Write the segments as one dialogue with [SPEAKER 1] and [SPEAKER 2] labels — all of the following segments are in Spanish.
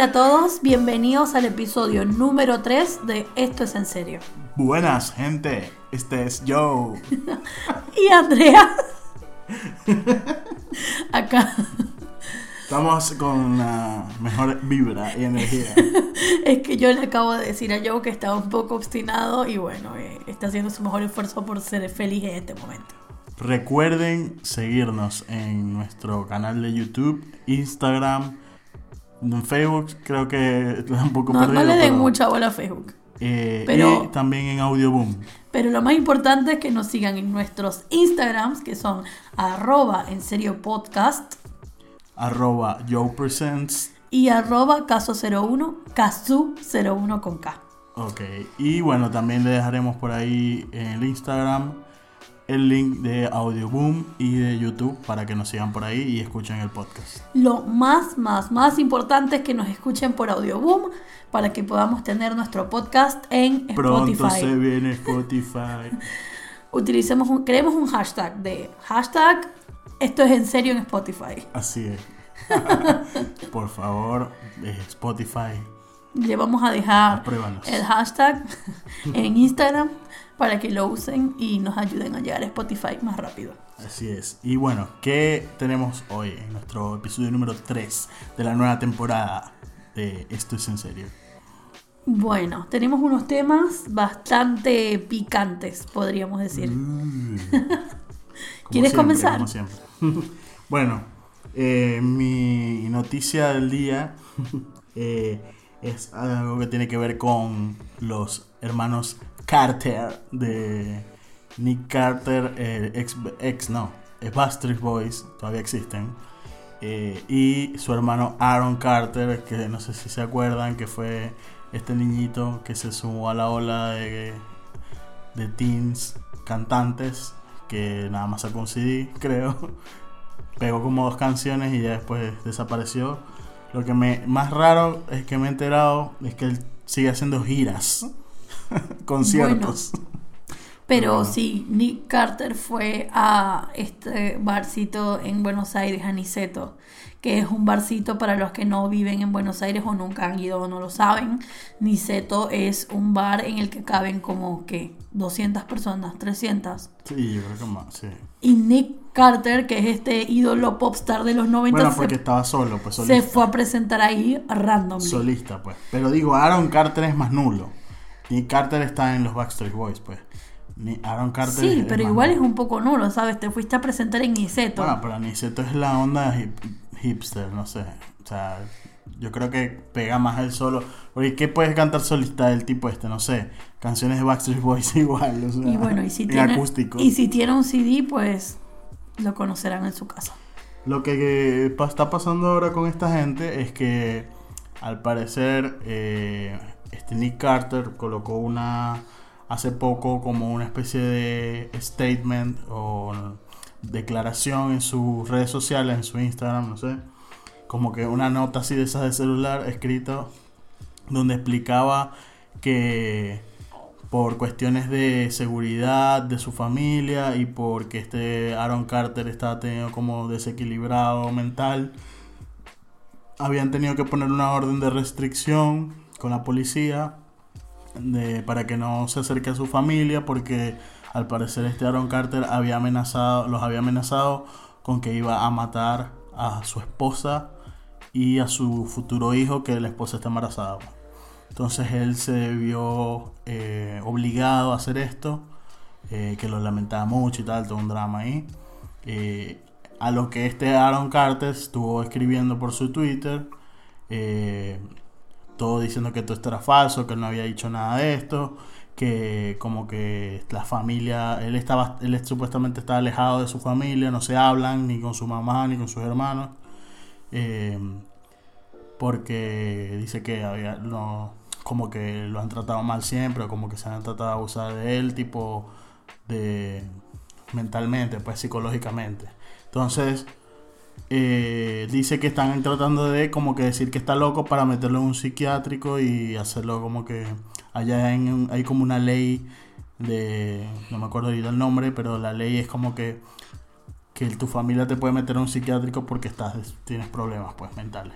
[SPEAKER 1] Hola a todos, bienvenidos al episodio número 3 de Esto es en serio.
[SPEAKER 2] Buenas, gente. Este es Joe.
[SPEAKER 1] y Andrea. Acá.
[SPEAKER 2] Estamos con la mejor vibra y energía.
[SPEAKER 1] es que yo le acabo de decir a Joe que estaba un poco obstinado y bueno, eh, está haciendo su mejor esfuerzo por ser feliz en este momento.
[SPEAKER 2] Recuerden seguirnos en nuestro canal de YouTube, Instagram, Facebook, creo que un poco
[SPEAKER 1] no, No le den mucha bola a Facebook.
[SPEAKER 2] Eh, pero, y también en Audioboom.
[SPEAKER 1] Pero lo más importante es que nos sigan en nuestros Instagrams, que son arroba en serio podcast,
[SPEAKER 2] arroba Joe Presents
[SPEAKER 1] y arroba caso 01, casu 01 con K.
[SPEAKER 2] Ok, y bueno, también le dejaremos por ahí en el Instagram el link de Audioboom y de YouTube para que nos sigan por ahí y escuchen el podcast.
[SPEAKER 1] Lo más, más, más importante es que nos escuchen por Audioboom para que podamos tener nuestro podcast en
[SPEAKER 2] Pronto
[SPEAKER 1] Spotify.
[SPEAKER 2] se viene Spotify.
[SPEAKER 1] Utilicemos un, creemos un hashtag de hashtag esto es en serio en Spotify.
[SPEAKER 2] Así es. por favor, Spotify.
[SPEAKER 1] Le vamos a dejar el hashtag en Instagram para que lo usen y nos ayuden a llegar a Spotify más rápido.
[SPEAKER 2] Así es. Y bueno, ¿qué tenemos hoy en nuestro episodio número 3 de la nueva temporada de Esto es en serio?
[SPEAKER 1] Bueno, tenemos unos temas bastante picantes, podríamos decir. Mm. ¿Quieres comenzar?
[SPEAKER 2] Como siempre. bueno, eh, mi noticia del día eh, es algo que tiene que ver con los hermanos Carter de Nick Carter, ex, ex, no, Bastard Boys, todavía existen. Eh, y su hermano Aaron Carter, que no sé si se acuerdan, que fue este niñito que se sumó a la ola de, de teens cantantes, que nada más sacó un creo. Pegó como dos canciones y ya después desapareció. Lo que me más raro es que me he enterado es que él sigue haciendo giras conciertos.
[SPEAKER 1] pero sí, Nick Carter fue a este barcito en Buenos Aires, Aniceto, que es un barcito para los que no viven en Buenos Aires o nunca han ido o no lo saben. Niceto es un bar en el que caben como que 200 personas, 300.
[SPEAKER 2] Sí, yo creo que más, sí.
[SPEAKER 1] Y Nick Carter, que es este ídolo popstar de los 90.
[SPEAKER 2] Bueno, porque estaba solo, pues
[SPEAKER 1] Se fue a presentar ahí random.
[SPEAKER 2] Solista, pues. Pero digo, Aaron Carter es más nulo. Nick Carter está en los Backstreet Boys, pues. Aaron Carter
[SPEAKER 1] Sí, pero igual es un poco nulo, ¿sabes? Te fuiste a presentar en Niceto.
[SPEAKER 2] Bueno, pero Niceto es la onda hipster, no sé. O sea, yo creo que pega más el solo. Oye, ¿qué puedes cantar solista del tipo este? No sé. Canciones de Backstreet Boys igual. O sea,
[SPEAKER 1] y bueno, y si, tiene, acústico. y si tiene un CD, pues lo conocerán en su casa.
[SPEAKER 2] Lo que está pasando ahora con esta gente es que al parecer eh, este Nick Carter colocó una hace poco como una especie de statement o declaración en sus redes sociales, en su Instagram, no sé, como que una nota así de esas de celular escrita donde explicaba que por cuestiones de seguridad de su familia y porque este Aaron Carter estaba teniendo como desequilibrado mental, habían tenido que poner una orden de restricción con la policía de, para que no se acerque a su familia porque al parecer este Aaron Carter había amenazado, los había amenazado con que iba a matar a su esposa y a su futuro hijo que la esposa está embarazada. Entonces él se vio eh, obligado a hacer esto, eh, que lo lamentaba mucho y tal, todo un drama ahí. Eh, a lo que este Aaron Carter estuvo escribiendo por su Twitter, todo diciendo que todo esto era falso, que él no había dicho nada de esto, que como que la familia, él estaba, él supuestamente está alejado de su familia, no se hablan ni con su mamá ni con sus hermanos, eh, porque dice que había, no, como que lo han tratado mal siempre, o como que se han tratado de abusar de él, tipo de mentalmente, pues psicológicamente. Entonces, eh, dice que están tratando de como que decir que está loco para meterlo en un psiquiátrico y hacerlo como que allá hay como una ley de no me acuerdo el nombre pero la ley es como que que tu familia te puede meter en un psiquiátrico porque estás tienes problemas pues mentales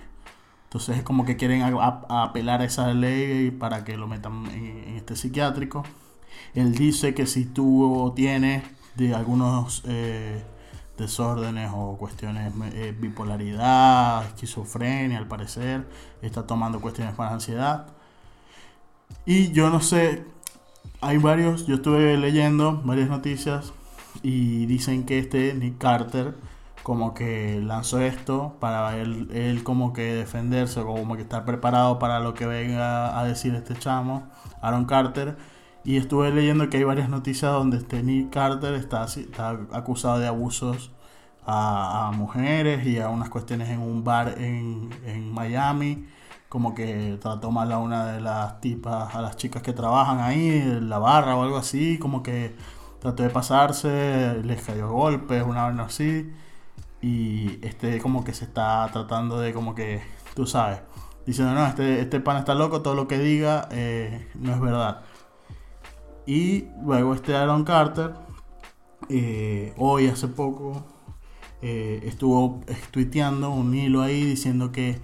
[SPEAKER 2] Entonces es como que quieren apelar a esa ley para que lo metan en, este psiquiátrico. Él dice que si tú tienes de algunos eh, desórdenes o cuestiones eh, bipolaridad, esquizofrenia al parecer, está tomando cuestiones para ansiedad. Y yo no sé, hay varios, yo estuve leyendo varias noticias y dicen que este Nick Carter como que lanzó esto para él, él como que defenderse, como que estar preparado para lo que venga a decir este chamo, Aaron Carter. Y estuve leyendo que hay varias noticias donde este Nick Carter está, está acusado de abusos a, mujeres y a unas cuestiones en un bar en, Miami. Como que trató mal a una de las tipas, a las chicas que trabajan ahí, en la barra o algo así, como que trató de pasarse, les cayó golpes, una vez así, y este como que se está tratando de como que, tú sabes, diciendo, no, este, este pan está loco, todo lo que diga eh, no es verdad. Y luego este Aaron Carter, eh, hoy hace poco, eh, estuvo tuiteando un hilo ahí diciendo que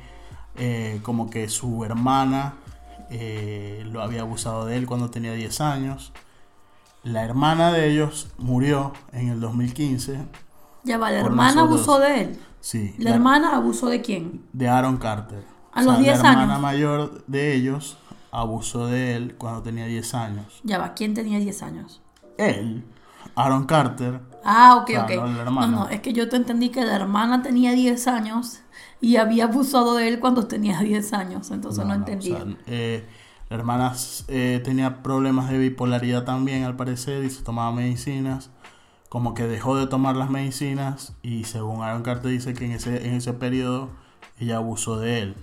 [SPEAKER 2] eh, como que su hermana lo había abusado de él cuando tenía 10 años. La hermana de ellos murió en el 2015.
[SPEAKER 1] Ya va, la hermana abusó de él.
[SPEAKER 2] Sí.
[SPEAKER 1] ¿La, hermana abusó de quién?
[SPEAKER 2] De Aaron Carter.
[SPEAKER 1] A los 10 años.
[SPEAKER 2] La hermana mayor de ellos abusó de él cuando tenía 10 años.
[SPEAKER 1] Ya va, ¿quién tenía 10 años?
[SPEAKER 2] Él, Aaron Carter.
[SPEAKER 1] Ah, ok, ok. No, no, es que yo te entendí que la hermana tenía 10 años y había abusado de él cuando tenía 10 años, entonces no, entendía.
[SPEAKER 2] Eh, la hermana eh, tenía problemas de bipolaridad también, al parecer, y se tomaba medicinas. Como que dejó de tomar las medicinas y según Aaron Carter dice que en ese, en ese periodo ella abusó de él.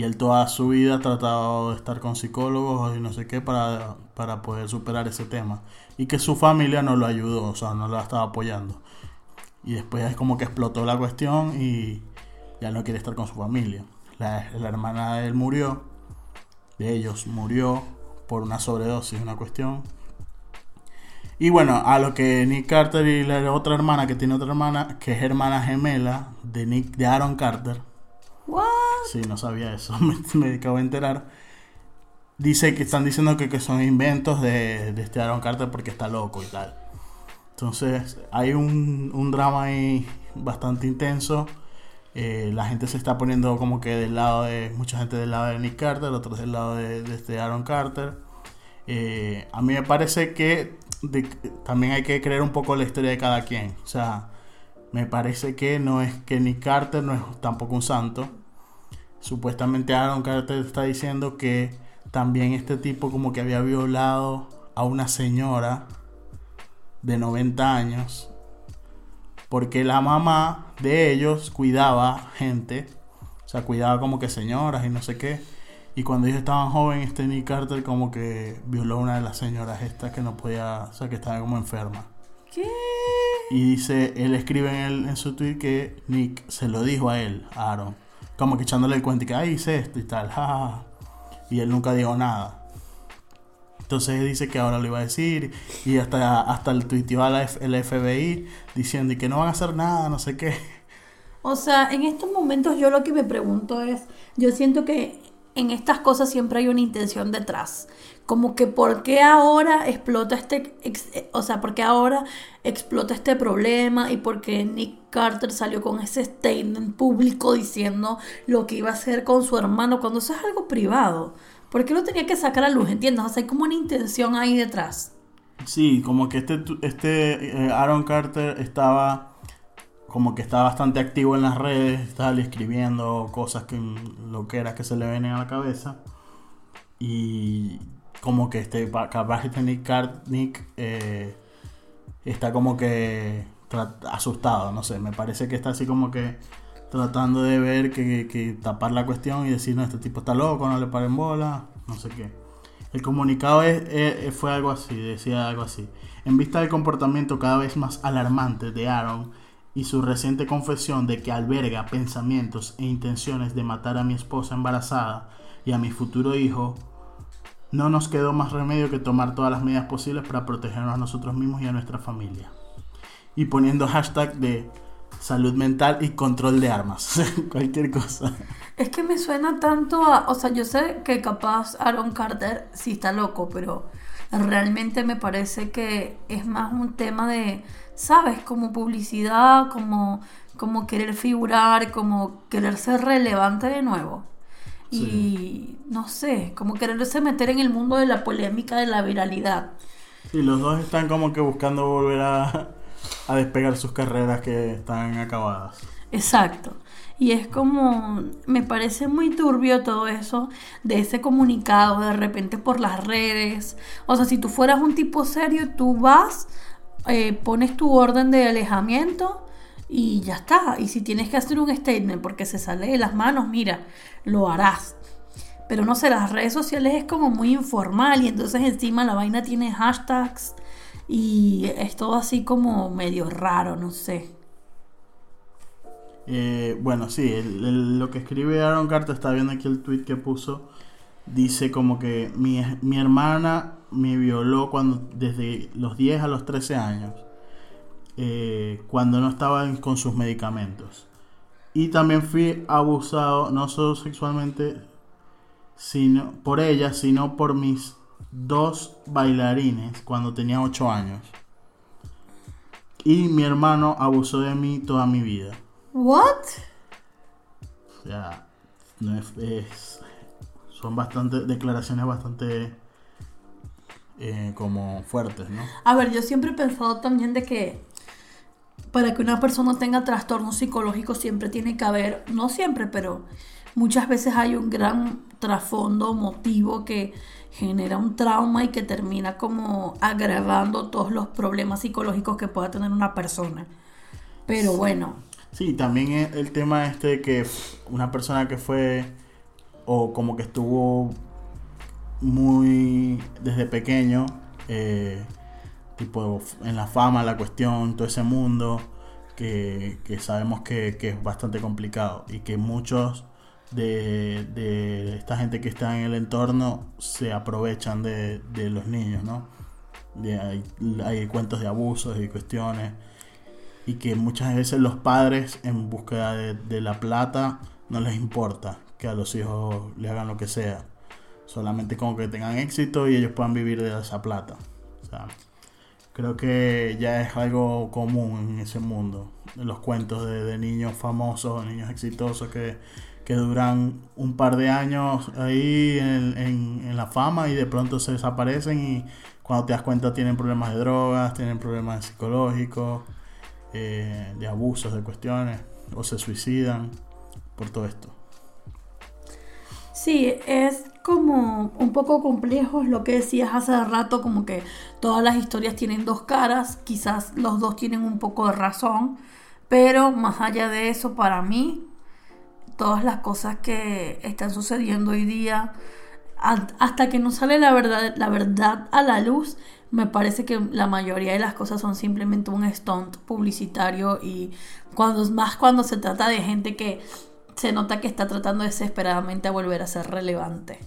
[SPEAKER 2] Y él toda su vida ha tratado de estar con psicólogos y no sé qué para, para poder superar ese tema. Y que su familia no lo ayudó, o sea, no lo estaba apoyando. Y después es como que explotó la cuestión y ya no quiere estar con su familia. La, hermana de él murió, de ellos murió por una sobredosis, una cuestión. Y bueno, a lo que Nick Carter y la otra hermana, que tiene otra hermana, que es hermana gemela de Nick, de Aaron Carter.
[SPEAKER 1] What?
[SPEAKER 2] Sí, no sabía eso, me, acabo de enterar. Dice que están diciendo que, son inventos de, de, este Aaron Carter porque está loco y tal. Entonces, hay un, un drama ahí bastante intenso. Eh, la gente se está poniendo como que del lado de mucha gente del lado de Nick Carter, otros del lado de, este Aaron Carter. Eh, a mí me parece que también hay que creer un poco la historia de cada quien. O sea, me parece que no es que Nick Carter no es tampoco un santo. Supuestamente Aaron Carter está diciendo que también este tipo como que había violado a una señora de 90 años porque la mamá de ellos cuidaba gente, o sea, cuidaba como que señoras y no sé qué. Y cuando ellos estaban jóvenes, este Nick Carter como que violó a una de las señoras estas que no podía, o sea, que estaba como enferma.
[SPEAKER 1] ¿Qué?
[SPEAKER 2] Y dice, él escribe en, en su tweet que Nick se lo dijo a él, a Aaron, como que echándole el cuento y que, ay, hice esto y tal, Y él nunca dijo nada. Entonces dice que ahora lo iba a decir y hasta, hasta el tuiteó a la el FBI diciendo que no van a hacer nada, no sé qué.
[SPEAKER 1] O sea, en estos momentos yo lo que me pregunto es, yo siento que en estas cosas siempre hay una intención detrás. Como que por qué ahora explota este, o sea, por qué ahora explota este problema y por qué Nick Carter salió con ese statement público diciendo lo que iba a hacer con su hermano cuando eso es algo privado. ¿Por qué lo tenía que sacar a luz? ¿Entiendes? O sea, hay como una intención ahí detrás.
[SPEAKER 2] Sí, como que este, este eh, Aaron Carter estaba como que estaba bastante activo en las redes, estaba escribiendo cosas que lo que era que se le venía a la cabeza. Y como que este capaz este Nick, Nick eh, está como que asustado, no sé, me parece que está así como que tratando de ver que, tapar la cuestión y decir, no, este tipo está loco, no le paren bola, no sé qué. El comunicado es, fue algo así, decía algo así. En vista del comportamiento cada vez más alarmante de Aaron y su reciente confesión de que alberga pensamientos e intenciones de matar a mi esposa embarazada y a mi futuro hijo, no nos quedó más remedio que tomar todas las medidas posibles para protegernos a nosotros mismos y a nuestra familia. Y poniendo hashtag de salud mental y control de armas. Cualquier cosa.
[SPEAKER 1] Es que me suena tanto a. O sea, yo sé que capaz Aaron Carter sí está loco, pero realmente me parece que es más un tema de. ¿Sabes? Como publicidad, como, como querer figurar, como querer ser relevante de nuevo. Y no sé, como quererse meter en el mundo de la polémica, de la viralidad.
[SPEAKER 2] Sí, los dos están como que buscando volver a, a despegar sus carreras que están acabadas.
[SPEAKER 1] Exacto. Y es como, me parece muy turbio todo eso de ese comunicado de repente por las redes. O sea, si tú fueras un tipo serio, tú vas, eh, pones tu orden de alejamiento y ya está. Y si tienes que hacer un statement porque se sale de las manos, mira, lo harás. Pero no sé, las redes sociales es como muy informal y entonces encima la vaina tiene hashtags y es todo así como medio raro, no sé.
[SPEAKER 2] Eh, bueno, sí, lo que escribe Aaron Carter, está viendo aquí el tweet que puso, dice como que mi, mi hermana me violó cuando desde los 10 a los 13 años, eh, cuando no estaba con sus medicamentos. Y también fui abusado, no solo sexualmente, sino por ella, sino por mis dos bailarines cuando tenía 8 años. Y mi hermano abusó de mí toda mi vida.
[SPEAKER 1] ¿What?
[SPEAKER 2] O sea, no es, son bastante declaraciones bastante eh, como fuertes, ¿no?
[SPEAKER 1] A ver, yo siempre he pensado también de que para que una persona tenga trastornos psicológicos siempre tiene que haber, no siempre, pero muchas veces hay un gran trasfondo motivo que genera un trauma y que termina como agravando todos los problemas psicológicos que pueda tener una persona. Pero bueno.
[SPEAKER 2] Sí, también el tema este de que una persona que fue o como que estuvo muy desde pequeño, eh, tipo en la fama, la cuestión, todo ese mundo, que, sabemos que, que es bastante complicado y que muchos de, esta gente que está en el entorno se aprovechan de, los niños, ¿no? hay, cuentos de abusos y cuestiones y que muchas veces los padres en búsqueda de, la plata no les importa que a los hijos le hagan lo que sea, solamente como que tengan éxito y ellos puedan vivir de esa plata. creo que ya es algo común en ese mundo, los cuentos de, de niños famosos, niños exitosos que que duran un par de años ahí en, la fama y de pronto se desaparecen y cuando te das cuenta tienen problemas de drogas, tienen problemas psicológicos, eh, de abusos, de cuestiones, o se suicidan por todo esto.
[SPEAKER 1] Sí, es como un poco complejo lo que decías hace rato, como que todas las historias tienen dos caras, quizás los dos tienen un poco de razón, pero más allá de eso, para mí, todas las cosas que están sucediendo hoy día, hasta que no sale la verdad, la verdad a la luz, me parece que la mayoría de las cosas son simplemente un stunt publicitario y cuando más cuando se trata de gente que se nota que está tratando desesperadamente a volver a ser relevante.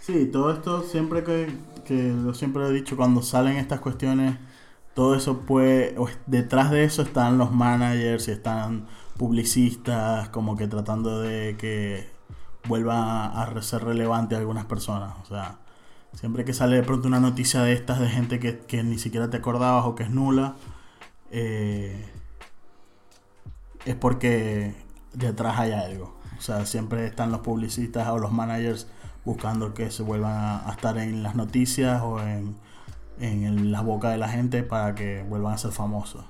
[SPEAKER 2] Sí, todo esto siempre que, que lo siempre he dicho, cuando salen estas cuestiones, todo eso puede, detrás de eso están los managers y están publicistas, como que tratando de que vuelva a ser relevante a algunas personas. O sea, siempre que sale de pronto una noticia de estas de gente que, ni siquiera te acordabas o que es nula, eh, es porque detrás hay algo. O sea, siempre están los publicistas o los managers buscando que se vuelvan a, estar en las noticias o en, en la boca de la gente para que vuelvan a ser famosos.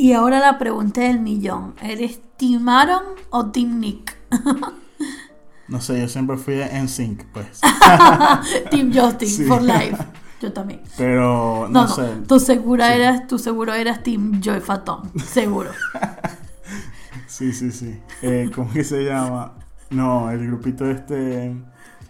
[SPEAKER 1] Y ahora la pregunta del millón. ¿Eres Team Aaron o Team Nick?
[SPEAKER 2] no sé, yo siempre fui en sync, pues.
[SPEAKER 1] team Justin for life. Yo también.
[SPEAKER 2] Pero no, sé.
[SPEAKER 1] Tú segura eras, tú seguro eras Team Joy Fatón, seguro.
[SPEAKER 2] sí, sí, sí. Eh, ¿Cómo que se llama? No, el grupito este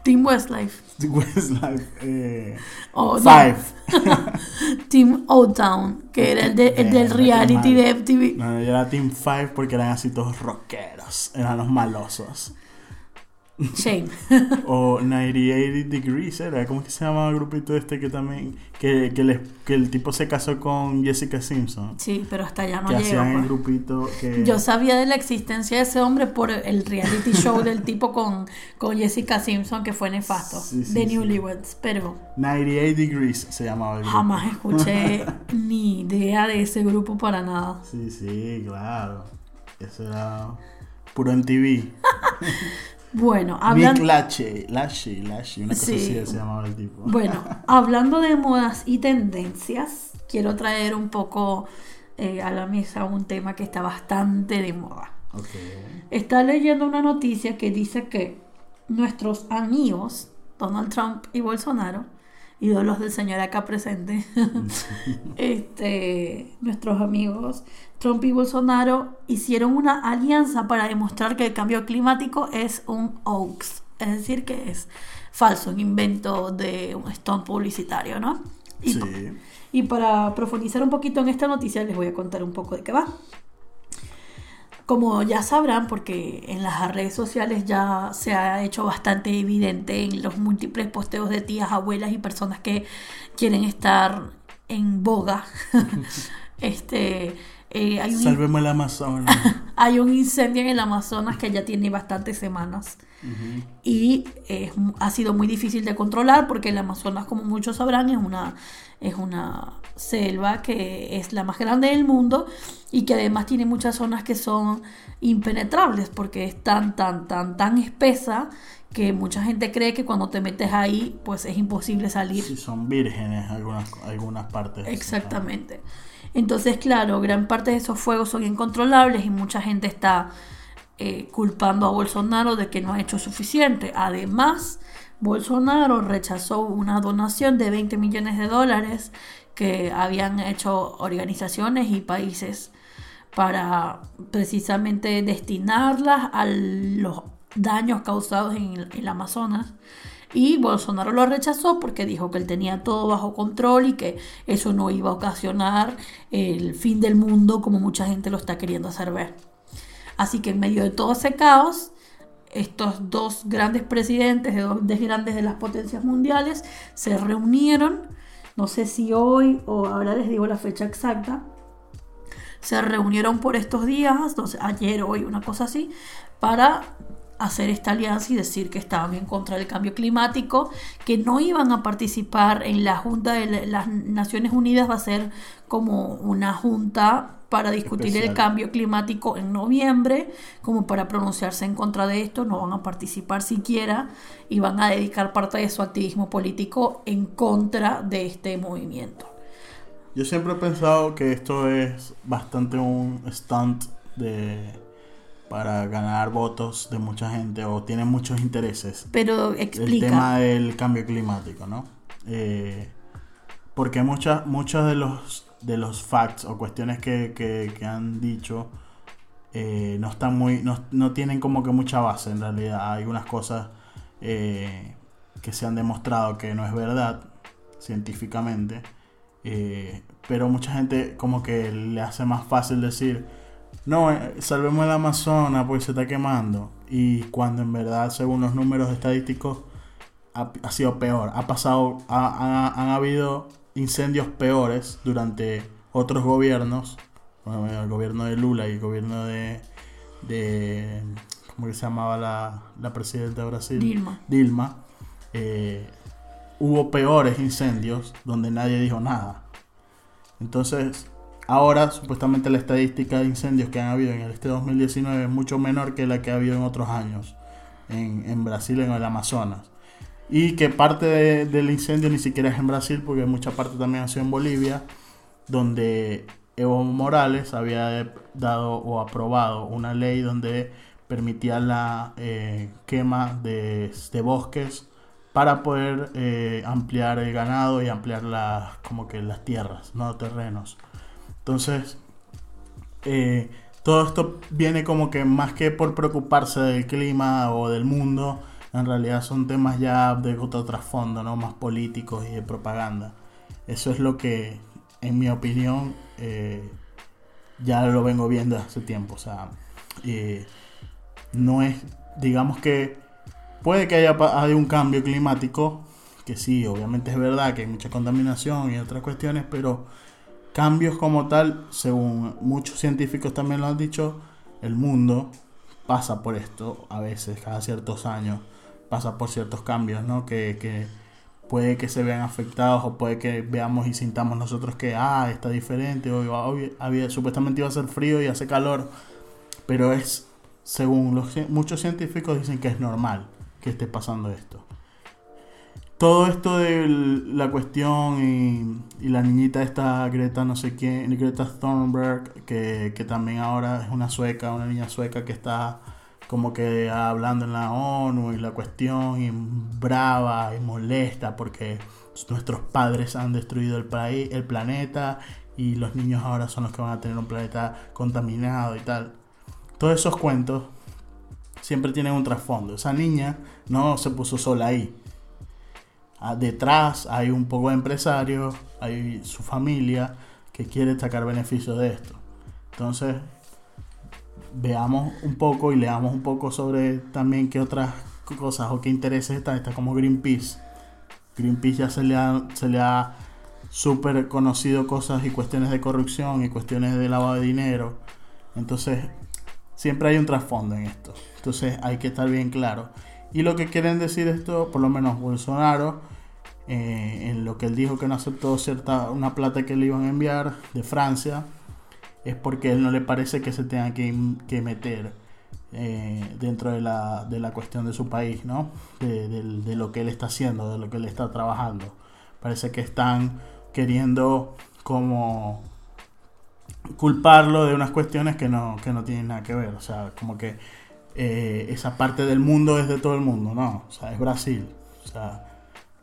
[SPEAKER 1] Team Westlife.
[SPEAKER 2] Westlife. Eh,
[SPEAKER 1] oh, Five. Team O-Town, que era el, de, el del reality de MTV.
[SPEAKER 2] No, yo era Team Five porque eran así todos rockeros. Eran los malosos.
[SPEAKER 1] Shame.
[SPEAKER 2] o 98 Degrees era, ¿cómo es que se llama el grupito este que también, que, que, les- que el tipo se casó con Jessica Simpson?
[SPEAKER 1] Sí, pero hasta allá no
[SPEAKER 2] que
[SPEAKER 1] llegó.
[SPEAKER 2] hacían el
[SPEAKER 1] pues.
[SPEAKER 2] grupito que...
[SPEAKER 1] Yo sabía de la existencia de ese hombre por el reality show del tipo con, con Jessica Simpson que fue nefasto,
[SPEAKER 2] Sí, sí,
[SPEAKER 1] de
[SPEAKER 2] sí.
[SPEAKER 1] Newlyweds, pero
[SPEAKER 2] 98 Degrees se llamaba el grupo.
[SPEAKER 1] jamás escuché ni idea de ese grupo para nada.
[SPEAKER 2] Sí, sí, claro. Eso era puro en TV.
[SPEAKER 1] Bueno,
[SPEAKER 2] Nick
[SPEAKER 1] hablando...
[SPEAKER 2] Lachey, Lachey, Lachey, una cosa
[SPEAKER 1] Sí.
[SPEAKER 2] así se llamaba el tipo.
[SPEAKER 1] Bueno, hablando de modas y tendencias, quiero traer un poco eh, a la mesa un tema que está bastante de moda.
[SPEAKER 2] Ok.
[SPEAKER 1] Está leyendo una noticia que dice que nuestros amigos, Donald Trump y Bolsonaro, ídolos del señor acá presente, este, nuestros amigos Trump y Bolsonaro hicieron una alianza para demostrar que el cambio climático es un hoax, es decir, que es falso, un invento de un stunt publicitario, ¿no? Y,
[SPEAKER 2] Sí.
[SPEAKER 1] y para profundizar un poquito en esta noticia les voy a contar un poco de qué va. Como ya sabrán, porque en las redes sociales ya se ha hecho bastante evidente en los múltiples posteos de tías, abuelas y personas que quieren estar en boga. este, eh, hay, un,
[SPEAKER 2] Salvemos el Amazonas.
[SPEAKER 1] hay un incendio en el Amazonas que ya tiene bastantes semanas Y ha sido muy difícil de controlar porque el Amazonas, como muchos sabrán, es una, es una selva que es la más grande del mundo y que además tiene muchas zonas que son impenetrables porque es tan, tan, tan, tan espesa que mucha gente cree que cuando te metes ahí, pues es imposible salir.
[SPEAKER 2] Sí, son vírgenes algunas, algunas partes.
[SPEAKER 1] Exactamente. Entonces, claro, gran parte de esos fuegos son incontrolables y mucha gente está eh, culpando a Bolsonaro de que no ha hecho suficiente. Además, Bolsonaro rechazó una donación de 20 millones de dólares que habían hecho organizaciones y países para precisamente destinarlas a los daños causados en el, el Amazonas. Y Bolsonaro lo rechazó porque dijo que él tenía todo bajo control y que eso no iba a ocasionar el fin del mundo como mucha gente lo está queriendo hacer ver. Así que en medio de todo ese caos, estos dos grandes presidentes de dos de grandes de las potencias mundiales se reunieron, no sé si hoy o ahora les digo la fecha exacta, se reunieron por estos días, ayer, hoy, una cosa así, para hacer esta alianza y decir que estaban en contra del cambio climático, que no iban a participar en la Junta de la- las Naciones Unidas, va a ser como una junta para discutir el cambio climático en noviembre, como para pronunciarse en contra de esto, no van a participar siquiera y van a dedicar parte de su activismo político en contra de este movimiento.
[SPEAKER 2] Yo siempre he pensado que esto es bastante un stunt de para ganar votos de mucha gente o tiene muchos intereses.
[SPEAKER 1] Pero
[SPEAKER 2] El
[SPEAKER 1] explica.
[SPEAKER 2] tema del cambio climático, ¿no? Eh, porque muchas muchos de los de los facts o cuestiones que, que- que han dicho eh, no están muy no, no tienen como que mucha base en realidad hay algunas cosas eh, que se han demostrado que no es verdad científicamente pero mucha gente como que le hace más fácil decir no, eh, salvemos el Amazonas porque se está quemando. Y cuando en verdad, según los números estadísticos, ha, ha sido peor. Ha pasado, ha- ha- han habido incendios peores durante otros gobiernos. Bueno, el gobierno de Lula y el gobierno de, de ¿cómo que se llamaba la, la presidenta de Brasil?
[SPEAKER 1] Dilma.
[SPEAKER 2] Dilma. eh, hubo peores incendios donde nadie dijo nada. Entonces, ahora supuestamente la estadística de incendios que han habido en este 2019 es mucho menor que la que ha habido en otros años en, en Brasil, en el Amazonas. Y que parte de- del incendio ni siquiera es en Brasil, porque mucha parte también ha sido en Bolivia, donde Evo Morales había dado o aprobado una ley donde permitía la eh, quema de, de bosques para poder eh, ampliar el ganado y ampliar las como que las tierras, no terrenos. Entonces, eh, todo esto viene como que más que por preocuparse del clima o del mundo, en realidad son temas ya de otro trasfondo, ¿no? Más políticos y de propaganda. Eso es lo que, en mi opinión, eh, ya lo vengo viendo hace tiempo. O sea, eh, no es, digamos que puede que haya, haya un cambio climático, que sí, obviamente es verdad que hay mucha contaminación y otras cuestiones, pero cambios como tal, según muchos científicos también lo han dicho, el mundo pasa por esto a veces, cada ciertos años, pasa por ciertos cambios, ¿no? Que, que puede que se vean afectados o puede que veamos y sintamos nosotros que, ah, está diferente, o, había, supuestamente iba a ser frío y hace calor, pero es, según los, muchos científicos dicen que es normal que esté pasando esto todo esto de la cuestión y, la niñita esta Greta no sé quién, Greta Thunberg, que, que, también ahora es una sueca, una niña sueca que está como que hablando en la ONU y la cuestión y brava y molesta porque nuestros padres han destruido el, país, el planeta y los niños ahora son los que van a tener un planeta contaminado y tal. Todos esos cuentos siempre tienen un trasfondo. Esa niña no se puso sola ahí Ah, detrás hay un poco de empresario, hay su familia que quiere sacar beneficio de esto. Entonces, veamos un poco y leamos un poco sobre también qué otras cosas o qué intereses están. Está como Greenpeace. Greenpeace ya se le ha, se le ha súper conocido cosas y cuestiones de corrupción y cuestiones de lavado de dinero. Entonces, siempre hay un trasfondo en esto. Entonces, hay que estar bien claro. Y lo que quieren decir esto, por lo menos Bolsonaro, eh, en lo que él dijo que no aceptó cierta una plata que le iban a enviar de Francia, es porque él no le parece que se tenga que, meter eh, dentro de la, de la, cuestión de su país, ¿no? De, de, lo que él está haciendo, de lo que él está trabajando. Parece que están queriendo como culparlo de unas cuestiones que no, que no tienen nada que ver. O sea, como que eh, esa parte del mundo es de todo el mundo, no, o sea, es Brasil, o sea,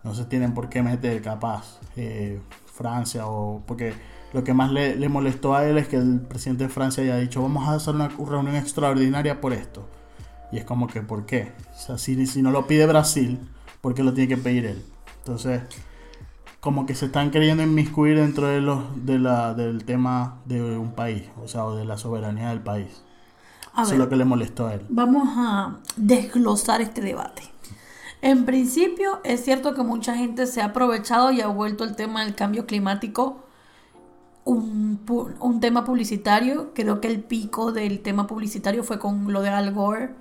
[SPEAKER 2] no se tienen por qué meter capaz eh, Francia o porque lo que más le, molestó a él es que el presidente de Francia haya dicho vamos a hacer una reunión extraordinaria por esto y es como que ¿por qué? O sea, si, si no lo pide Brasil, ¿por qué lo tiene que pedir él? Entonces, como que se están queriendo inmiscuir dentro de los de la, del tema de un país, o sea, o de la soberanía del país. Eso es lo que le molestó a él.
[SPEAKER 1] Vamos a desglosar este debate. En principio, es cierto que mucha gente se ha aprovechado y ha vuelto el tema del cambio climático un, un, tema publicitario. Creo que el pico del tema publicitario fue con lo de Al Gore,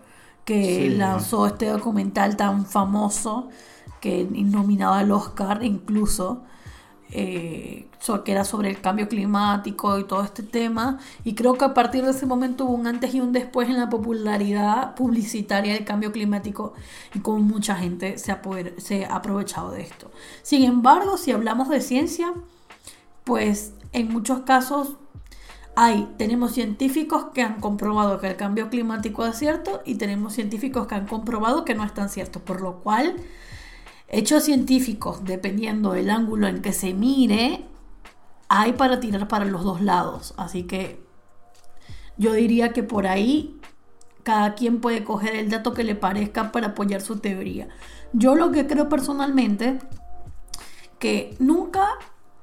[SPEAKER 1] que lanzó este documental tan famoso que nominado al Oscar incluso eh, que era sobre el cambio climático y todo este tema. Y creo que a partir de ese momento hubo un antes y un después en la popularidad publicitaria del cambio climático y como mucha gente se ha, se ha aprovechado de esto. Sin embargo, si hablamos de ciencia, pues en muchos casos hay, tenemos científicos que han comprobado que el cambio climático es cierto y tenemos científicos que han comprobado que no es tan cierto, por lo cual Hechos científicos, dependiendo del ángulo en que se mire, hay para tirar para los dos lados. Así que yo diría que por ahí cada quien puede coger el dato que le parezca para apoyar su teoría. Yo lo que creo personalmente, que nunca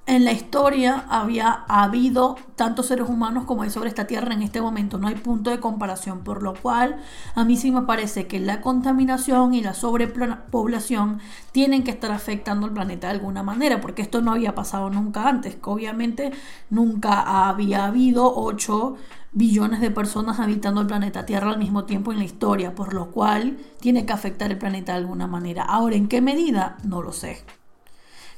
[SPEAKER 1] en la historia había habido tantos seres humanos como hay sobre esta tierra en este momento. No hay punto de comparación, por lo cual a mí sí me parece que la contaminación y la sobrepoblación tienen que estar afectando al planeta de alguna manera, porque esto no había pasado nunca antes, obviamente nunca había habido 8 billones de personas habitando el planeta Tierra al mismo tiempo en la historia, por lo cual tiene que afectar el planeta de alguna manera. Ahora, ¿en qué medida? No lo sé.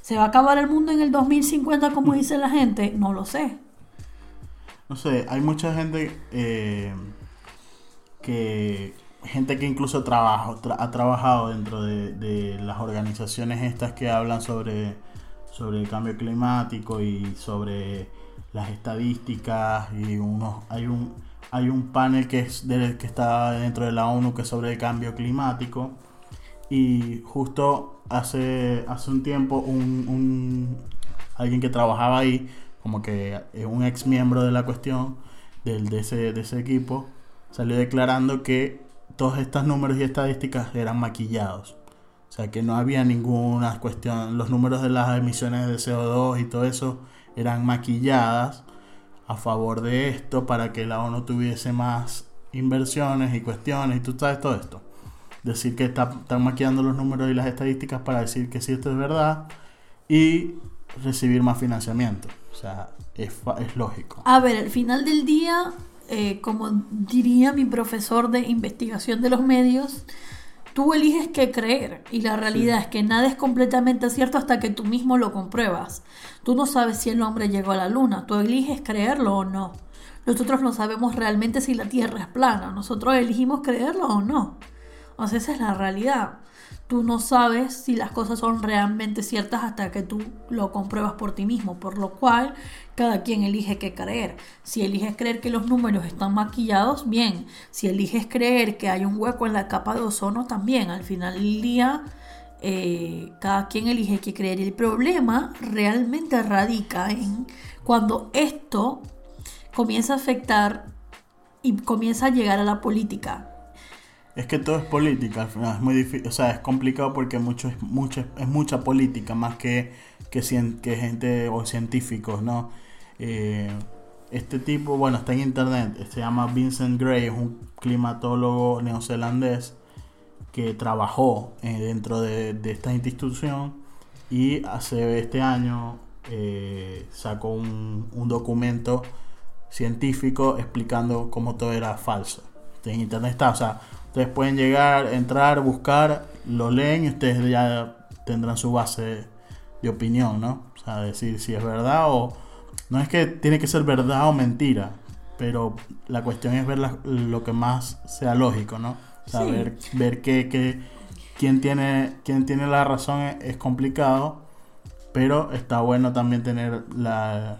[SPEAKER 1] ¿Se va a acabar el mundo en el 2050 como mm. dice la gente? No lo sé.
[SPEAKER 2] No sé, hay mucha gente eh, que gente que incluso trabaja, ha trabajado dentro de, las organizaciones estas que hablan sobre, sobre el cambio climático y sobre las estadísticas y unos hay un hay un panel que es que está dentro de la ONU que es sobre el cambio climático y justo hace, hace un tiempo un, alguien que trabajaba ahí, como que un ex miembro de la cuestión del, de, ese, de ese equipo, salió declarando que todos estos números y estadísticas eran maquillados. O sea, que no había ninguna cuestión, los números de las emisiones de CO2 y todo eso eran maquilladas a favor de esto para que la ONU tuviese más inversiones y cuestiones y tú sabes todo esto. Decir que está- están maquillando los números y las estadísticas para decir que sí, esto es verdad y recibir más financiamiento. O sea, es, lógico.
[SPEAKER 1] A ver, al final del día, eh, como diría mi profesor de investigación de los medios, tú eliges qué creer y la realidad
[SPEAKER 2] Sí.
[SPEAKER 1] es que nada es completamente cierto hasta que tú mismo lo compruebas. Tú no sabes si el hombre llegó a la luna, tú eliges creerlo o no. Nosotros no sabemos realmente si la Tierra es plana, nosotros elegimos creerlo o no. O sea, esa es la realidad. Tú no sabes si las cosas son realmente ciertas hasta que tú lo compruebas por ti mismo, por lo cual cada quien elige qué creer. Si eliges creer que los números están maquillados, bien. Si eliges creer que hay un hueco en la capa de ozono, también. Al final del día, eh, cada quien elige qué creer. El problema realmente radica en cuando esto comienza a afectar y comienza a llegar a la política.
[SPEAKER 2] Es que todo es política, al final es muy o sea, es complicado porque mucho es mucha es mucha política más que que, que gente o científicos, ¿no? Eh, este tipo, bueno, está en internet, se llama Vincent Gray, es un climatólogo neozelandés que trabajó eh, dentro de, de esta institución y hace este año eh, sacó un, un documento científico explicando cómo todo era falso. En internet está, o sea, ustedes pueden llegar, entrar, buscar, lo leen y ustedes ya tendrán su base de opinión, ¿no? O sea, decir si es verdad o... No es que tiene que ser verdad o mentira, pero la cuestión es ver la- lo que más sea lógico, ¿no? O sea,
[SPEAKER 1] Sí.
[SPEAKER 2] ver, ver que, que quién, tiene, quién tiene la razón es, es complicado, pero está bueno también tener la,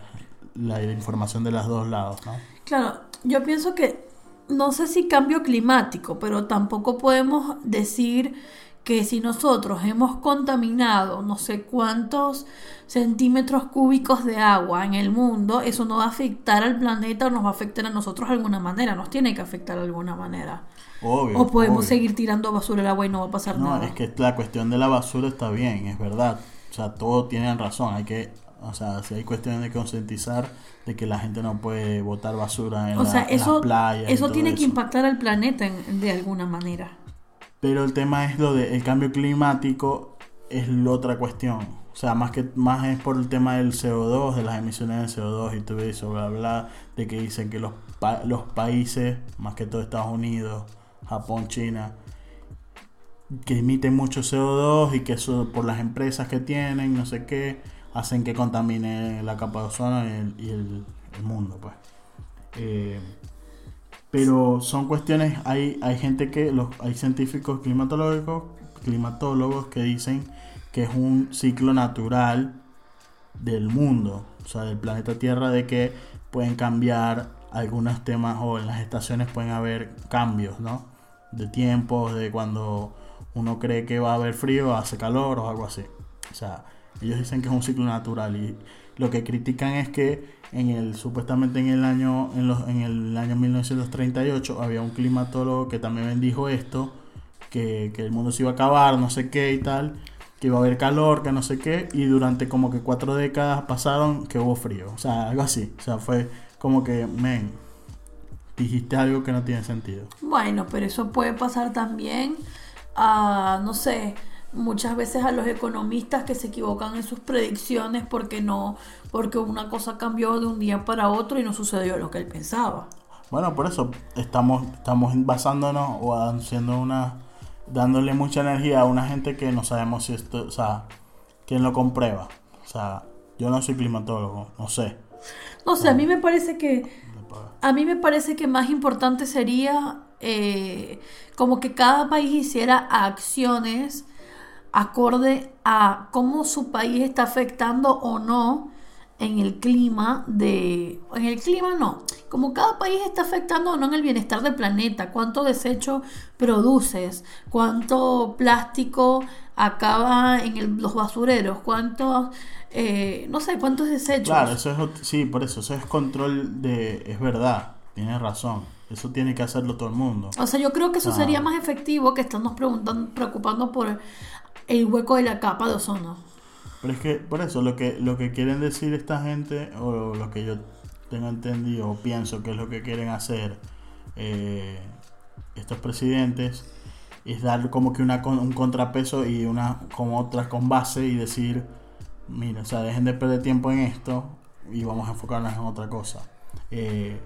[SPEAKER 2] la información de los dos lados, ¿no?
[SPEAKER 1] Claro, yo pienso que no sé si cambio climático, pero tampoco podemos decir que si nosotros hemos contaminado no sé cuántos centímetros cúbicos de agua en el mundo, eso no va a afectar al planeta o nos va a afectar a nosotros de alguna manera, nos tiene que afectar de alguna manera.
[SPEAKER 2] Obvio.
[SPEAKER 1] O podemos
[SPEAKER 2] obvio.
[SPEAKER 1] seguir tirando basura al agua y no va a pasar
[SPEAKER 2] No,
[SPEAKER 1] nada.
[SPEAKER 2] es que la cuestión de la basura está bien, es verdad. O sea, todos tienen razón. Hay que, o sea, si hay cuestiones de concientizar de que la gente no puede botar basura en,
[SPEAKER 1] o
[SPEAKER 2] la-
[SPEAKER 1] sea,
[SPEAKER 2] en las
[SPEAKER 1] eso,
[SPEAKER 2] playas.
[SPEAKER 1] tiene que impactar al planeta en- de alguna manera.
[SPEAKER 2] Pero el tema es lo del cambio climático, es la otra cuestión. O sea, más que más es por el tema del CO2, de las emisiones de CO2 y todo eso, bla, bla, de que dicen que los, pa- los países, más que todo Estados Unidos, Japón, China, que emiten mucho CO2 y que eso por las empresas que tienen, no sé qué, hacen que contamine la capa de ozono y el, y el- mundo, pues. Eh, pero son cuestiones, hay, hay gente que, los, hay científicos climatológicos, climatólogos que dicen que es un ciclo natural del mundo, o sea, del planeta Tierra, de que pueden cambiar algunos temas o en las estaciones pueden haber cambios, ¿no? De tiempos, de cuando uno cree que va a haber frío, hace calor o algo así. O sea, ellos dicen que es un ciclo natural y lo que critican es que en el supuestamente en el año en, los, en el año 1938 había un climatólogo que también dijo esto que, que el mundo se iba a acabar no sé qué y tal que iba a haber calor que no sé qué y durante como que cuatro décadas pasaron que hubo frío o sea algo así o sea fue como que men dijiste algo que no tiene sentido
[SPEAKER 1] Bueno, pero eso puede pasar también a, no sé, muchas veces a los economistas que se equivocan en sus predicciones porque no, porque una cosa cambió de un día para otro y no sucedió lo que él pensaba.
[SPEAKER 2] Bueno, por eso estamos, estamos basándonos o haciendo una, dándole mucha energía a una gente que no sabemos si esto, o sea, quién lo comprueba. O sea, yo no soy climatólogo, no sé.
[SPEAKER 1] No sé, a mí me parece que A mí me parece que más importante sería eh, como que cada país hiciera acciones acorde a cómo su país está afectando o no en el clima de en el clima no como cada país está afectando o no en el bienestar del planeta cuánto desecho produces cuánto plástico acaba en el- los basureros cuántos eh, no sé cuántos desechos
[SPEAKER 2] Claro, eso es, sí, por eso, eso es control de, es verdad, tienes razón. Eso tiene que hacerlo todo el mundo.
[SPEAKER 1] O sea, yo creo que eso
[SPEAKER 2] Ah.
[SPEAKER 1] sería más efectivo que estarnos preguntando, preocupando por el hueco de la capa de ozono.
[SPEAKER 2] Pero es que, por eso, lo que, lo que quieren decir esta gente, o lo que yo tengo entendido, o pienso que es lo que quieren hacer eh, estos presidentes, es dar como que una, un contrapeso y una como otras con base y decir, mira, o sea, dejen de perder tiempo en esto y vamos a enfocarnos en otra cosa. Eh,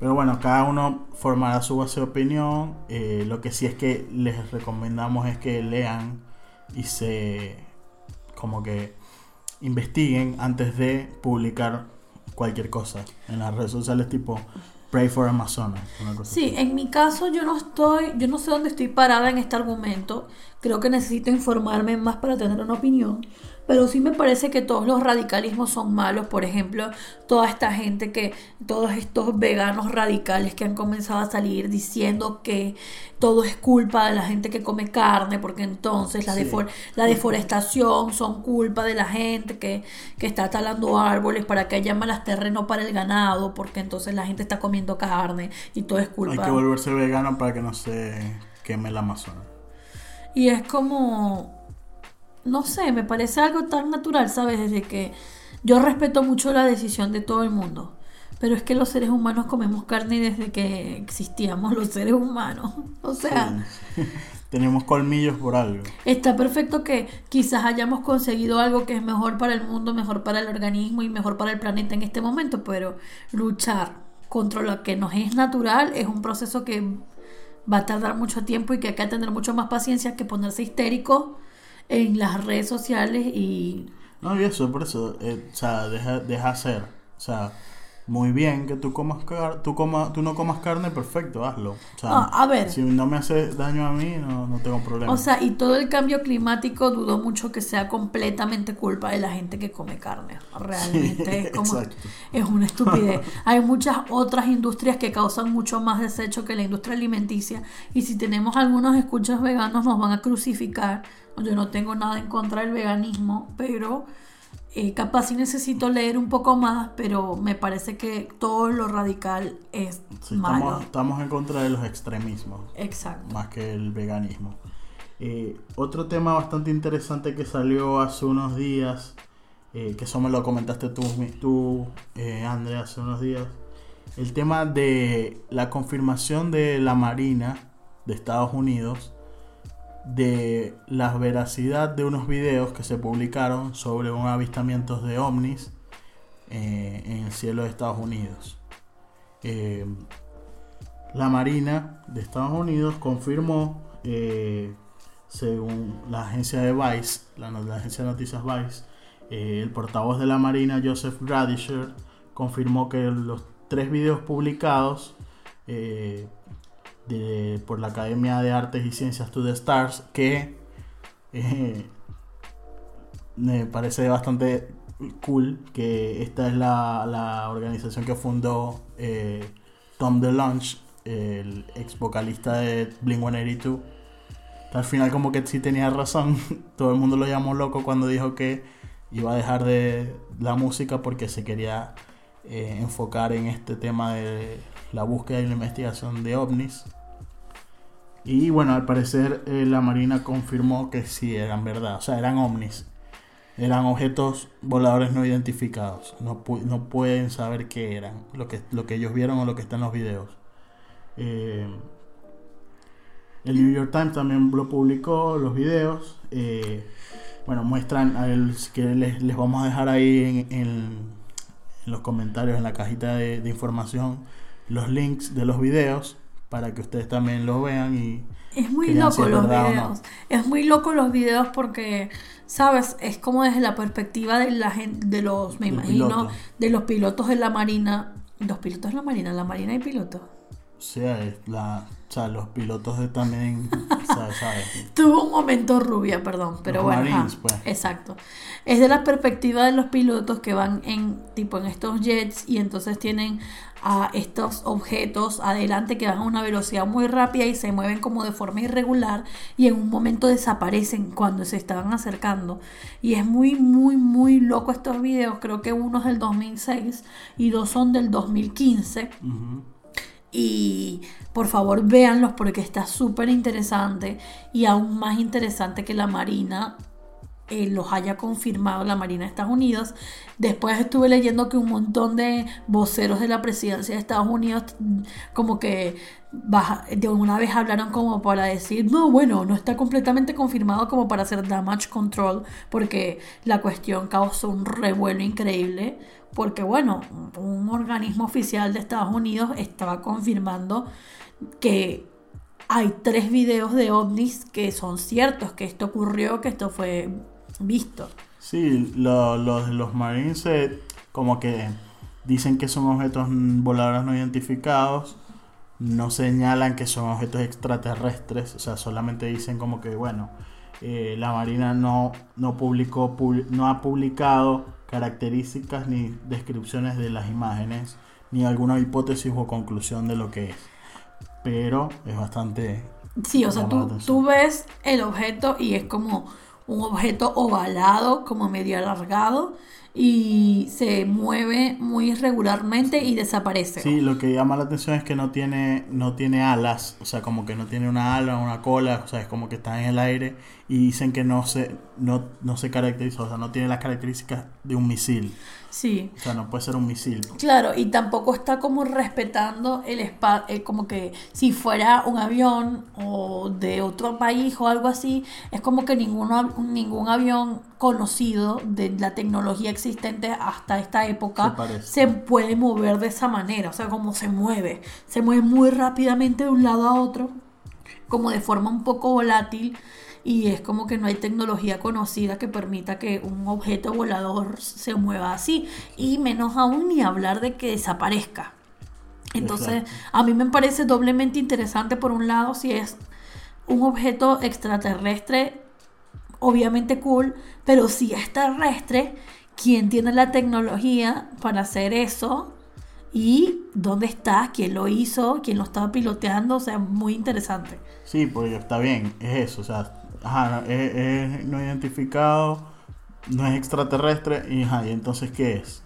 [SPEAKER 2] pero bueno, cada uno formará su base de opinión. Eh, lo que sí es que les recomendamos es que lean y se como que investiguen antes de publicar cualquier cosa en las redes sociales tipo Pray for Amazonas. una cosa
[SPEAKER 1] Sí,
[SPEAKER 2] así.
[SPEAKER 1] en mi caso yo no estoy, yo no sé dónde estoy parada en este argumento. Creo que necesito informarme más para tener una opinión. Pero sí me parece que todos los radicalismos son malos. Por ejemplo, toda esta gente que, todos estos veganos radicales que han comenzado a salir diciendo que todo es culpa de la gente que come carne, porque entonces la,
[SPEAKER 2] Sí.
[SPEAKER 1] defor- la deforestación son culpa de la gente que, que está talando árboles para que haya más terreno para el ganado, porque entonces la gente está comiendo carne y todo es culpa.
[SPEAKER 2] Hay que volverse vegano para que no se queme el Amazonas.
[SPEAKER 1] Y es como, no sé, me parece algo tan natural, ¿sabes? Desde que yo respeto mucho la decisión de todo el mundo. Pero es que los seres humanos comemos carne desde que existíamos los seres humanos. O sea,
[SPEAKER 2] Sí. Tenemos colmillos por algo.
[SPEAKER 1] está perfecto que quizás hayamos conseguido algo que es mejor para el mundo, mejor para el organismo y mejor para el planeta en este momento, pero luchar contra lo que nos es natural es un proceso que va a tardar mucho tiempo y que hay que tener mucho más paciencia que ponerse histérico en las redes sociales y
[SPEAKER 2] No, y eso, por eso, eh, o sea, deja, deja hacer. O sea, muy bien que tú comas car tú, coma, tú no comas carne, perfecto, hazlo. O sea,
[SPEAKER 1] Ah, a ver.
[SPEAKER 2] si no me hace daño a mí, no, no tengo problema.
[SPEAKER 1] O sea, y todo el cambio climático dudo mucho que sea completamente culpa de la gente que come carne. Realmente
[SPEAKER 2] Sí,
[SPEAKER 1] es como
[SPEAKER 2] exacto.
[SPEAKER 1] es una estupidez. Hay muchas otras industrias que causan mucho más desecho que la industria alimenticia y si tenemos algunos escuchas veganos nos van a crucificar. Yo no tengo nada en contra del veganismo, pero eh, capaz sí necesito leer un poco más, pero me parece que todo lo radical es
[SPEAKER 2] Sí,
[SPEAKER 1] malo.
[SPEAKER 2] estamos, estamos en contra de los extremismos.
[SPEAKER 1] Exacto.
[SPEAKER 2] más que el veganismo. Eh, otro tema bastante interesante que salió hace unos días, eh, que eso me lo comentaste tú, tú Andrea, hace unos días, el tema de la confirmación de la Marina de Estados Unidos de la veracidad de unos videos que se publicaron sobre un avistamiento de ovnis eh, en el cielo de Estados Unidos. Eh, la Marina de Estados Unidos confirmó, eh, según la agencia de Vice, la, la agencia de noticias Vice, eh, el portavoz de la Marina, Joseph Radisher, confirmó que los tres videos publicados eh, por la Academia de Artes y Ciencias to the Stars, que eh, me parece bastante cool, que esta es la, la organización que fundó eh, Tom DeLonge, el ex vocalista de Blink 182. Al final como que sí tenía razón, todo el mundo lo llamó loco cuando dijo que iba a dejar de la música porque se quería eh, enfocar en este tema de la búsqueda y la investigación de ovnis. Y bueno, al parecer eh, la Marina confirmó que sí eran verdad, o sea, eran ovnis. Eran objetos voladores no identificados. No, no pueden saber qué eran, lo que, lo que ellos vieron o lo que está en los videos. Eh, el New York Times también lo publicó, los videos. eh, bueno, muestran, a que les, les vamos a dejar ahí en, los comentarios, en la cajita de información, los links de los videos para que ustedes también los vean y
[SPEAKER 1] Es muy
[SPEAKER 2] si
[SPEAKER 1] loco
[SPEAKER 2] es
[SPEAKER 1] los
[SPEAKER 2] no.
[SPEAKER 1] videos. Es muy loco los videos porque, ¿sabes? Es como desde la perspectiva de la gente, de los, me
[SPEAKER 2] Del
[SPEAKER 1] imagino,
[SPEAKER 2] piloto.
[SPEAKER 1] de los pilotos de la Marina. Los pilotos de la Marina, la Marina y pilotos.
[SPEAKER 2] O sea, es la, o sea, los pilotos de también, ¿sabes? ¿sabes?
[SPEAKER 1] Tuvo un momento rubia, perdón, pero
[SPEAKER 2] Los
[SPEAKER 1] bueno.
[SPEAKER 2] Marines,
[SPEAKER 1] ajá,
[SPEAKER 2] pues.
[SPEAKER 1] Exacto. Es de la perspectiva de los pilotos que van en tipo en estos jets y entonces tienen a estos objetos adelante que van a una velocidad muy rápida y se mueven como de forma irregular y en un momento desaparecen cuando se estaban acercando. Y es muy, muy, muy loco estos videos. Creo que uno es del 2006 y dos son del 2015.
[SPEAKER 2] Ujú.
[SPEAKER 1] Y por favor véanlos porque está súper interesante y aún más interesante que la Marina eh, los haya confirmado la Marina de Estados Unidos. Después estuve leyendo que un montón de voceros de la presidencia de Estados Unidos mm, como que de una vez hablaron como para decir, no, bueno, no está completamente confirmado como para hacer damage control, porque la cuestión causó un revuelo increíble, porque bueno, un organismo oficial de Estados Unidos estaba confirmando que hay tres videos de ovnis que son ciertos, que esto ocurrió, que esto fue visto.
[SPEAKER 2] Sí, los Marines eh, como que dicen que son objetos voladores no identificados, no señalan que son objetos extraterrestres, o sea, solamente dicen como que, bueno, eh, la Marina no, no, publicó, no ha publicado características ni descripciones de las imágenes, ni alguna hipótesis o conclusión de lo que es. Pero es bastante...
[SPEAKER 1] Sí, o sea, tú, tú ves el objeto y es como un objeto ovalado, como medio alargado, y se mueve muy irregularmente y desaparece.
[SPEAKER 2] Sí, lo que llama la atención es que no tiene, no tiene alas, o sea, como que no tiene una ala, una cola, o sea, es como que está en el aire y dicen que no se, no, no se caracteriza, o sea, no tiene las características de un misil.
[SPEAKER 1] Sí.
[SPEAKER 2] O sea, no puede ser un misil.
[SPEAKER 1] Claro, y tampoco está como respetando el espacio, eh, como que si fuera un avión o de otro país o algo así, es como que ninguno, ningún avión conocido de la tecnología existente hasta esta época se, se puede mover de esa manera, o sea, como se mueve, se mueve muy rápidamente de un lado a otro, como de forma un poco volátil y es como que no hay tecnología conocida que permita que un objeto volador se mueva así y menos aún ni hablar de que desaparezca. Entonces, a mí me parece doblemente interesante por un lado si es un objeto extraterrestre, obviamente cool, pero si es terrestre, ¿quién tiene la tecnología para hacer eso? y dónde está, quién lo hizo, quién lo estaba piloteando, o sea, muy interesante.
[SPEAKER 2] Sí, porque está bien, es eso, o sea, ajá, es, no identificado, no es extraterrestre, y, ajá, ¿y entonces qué es?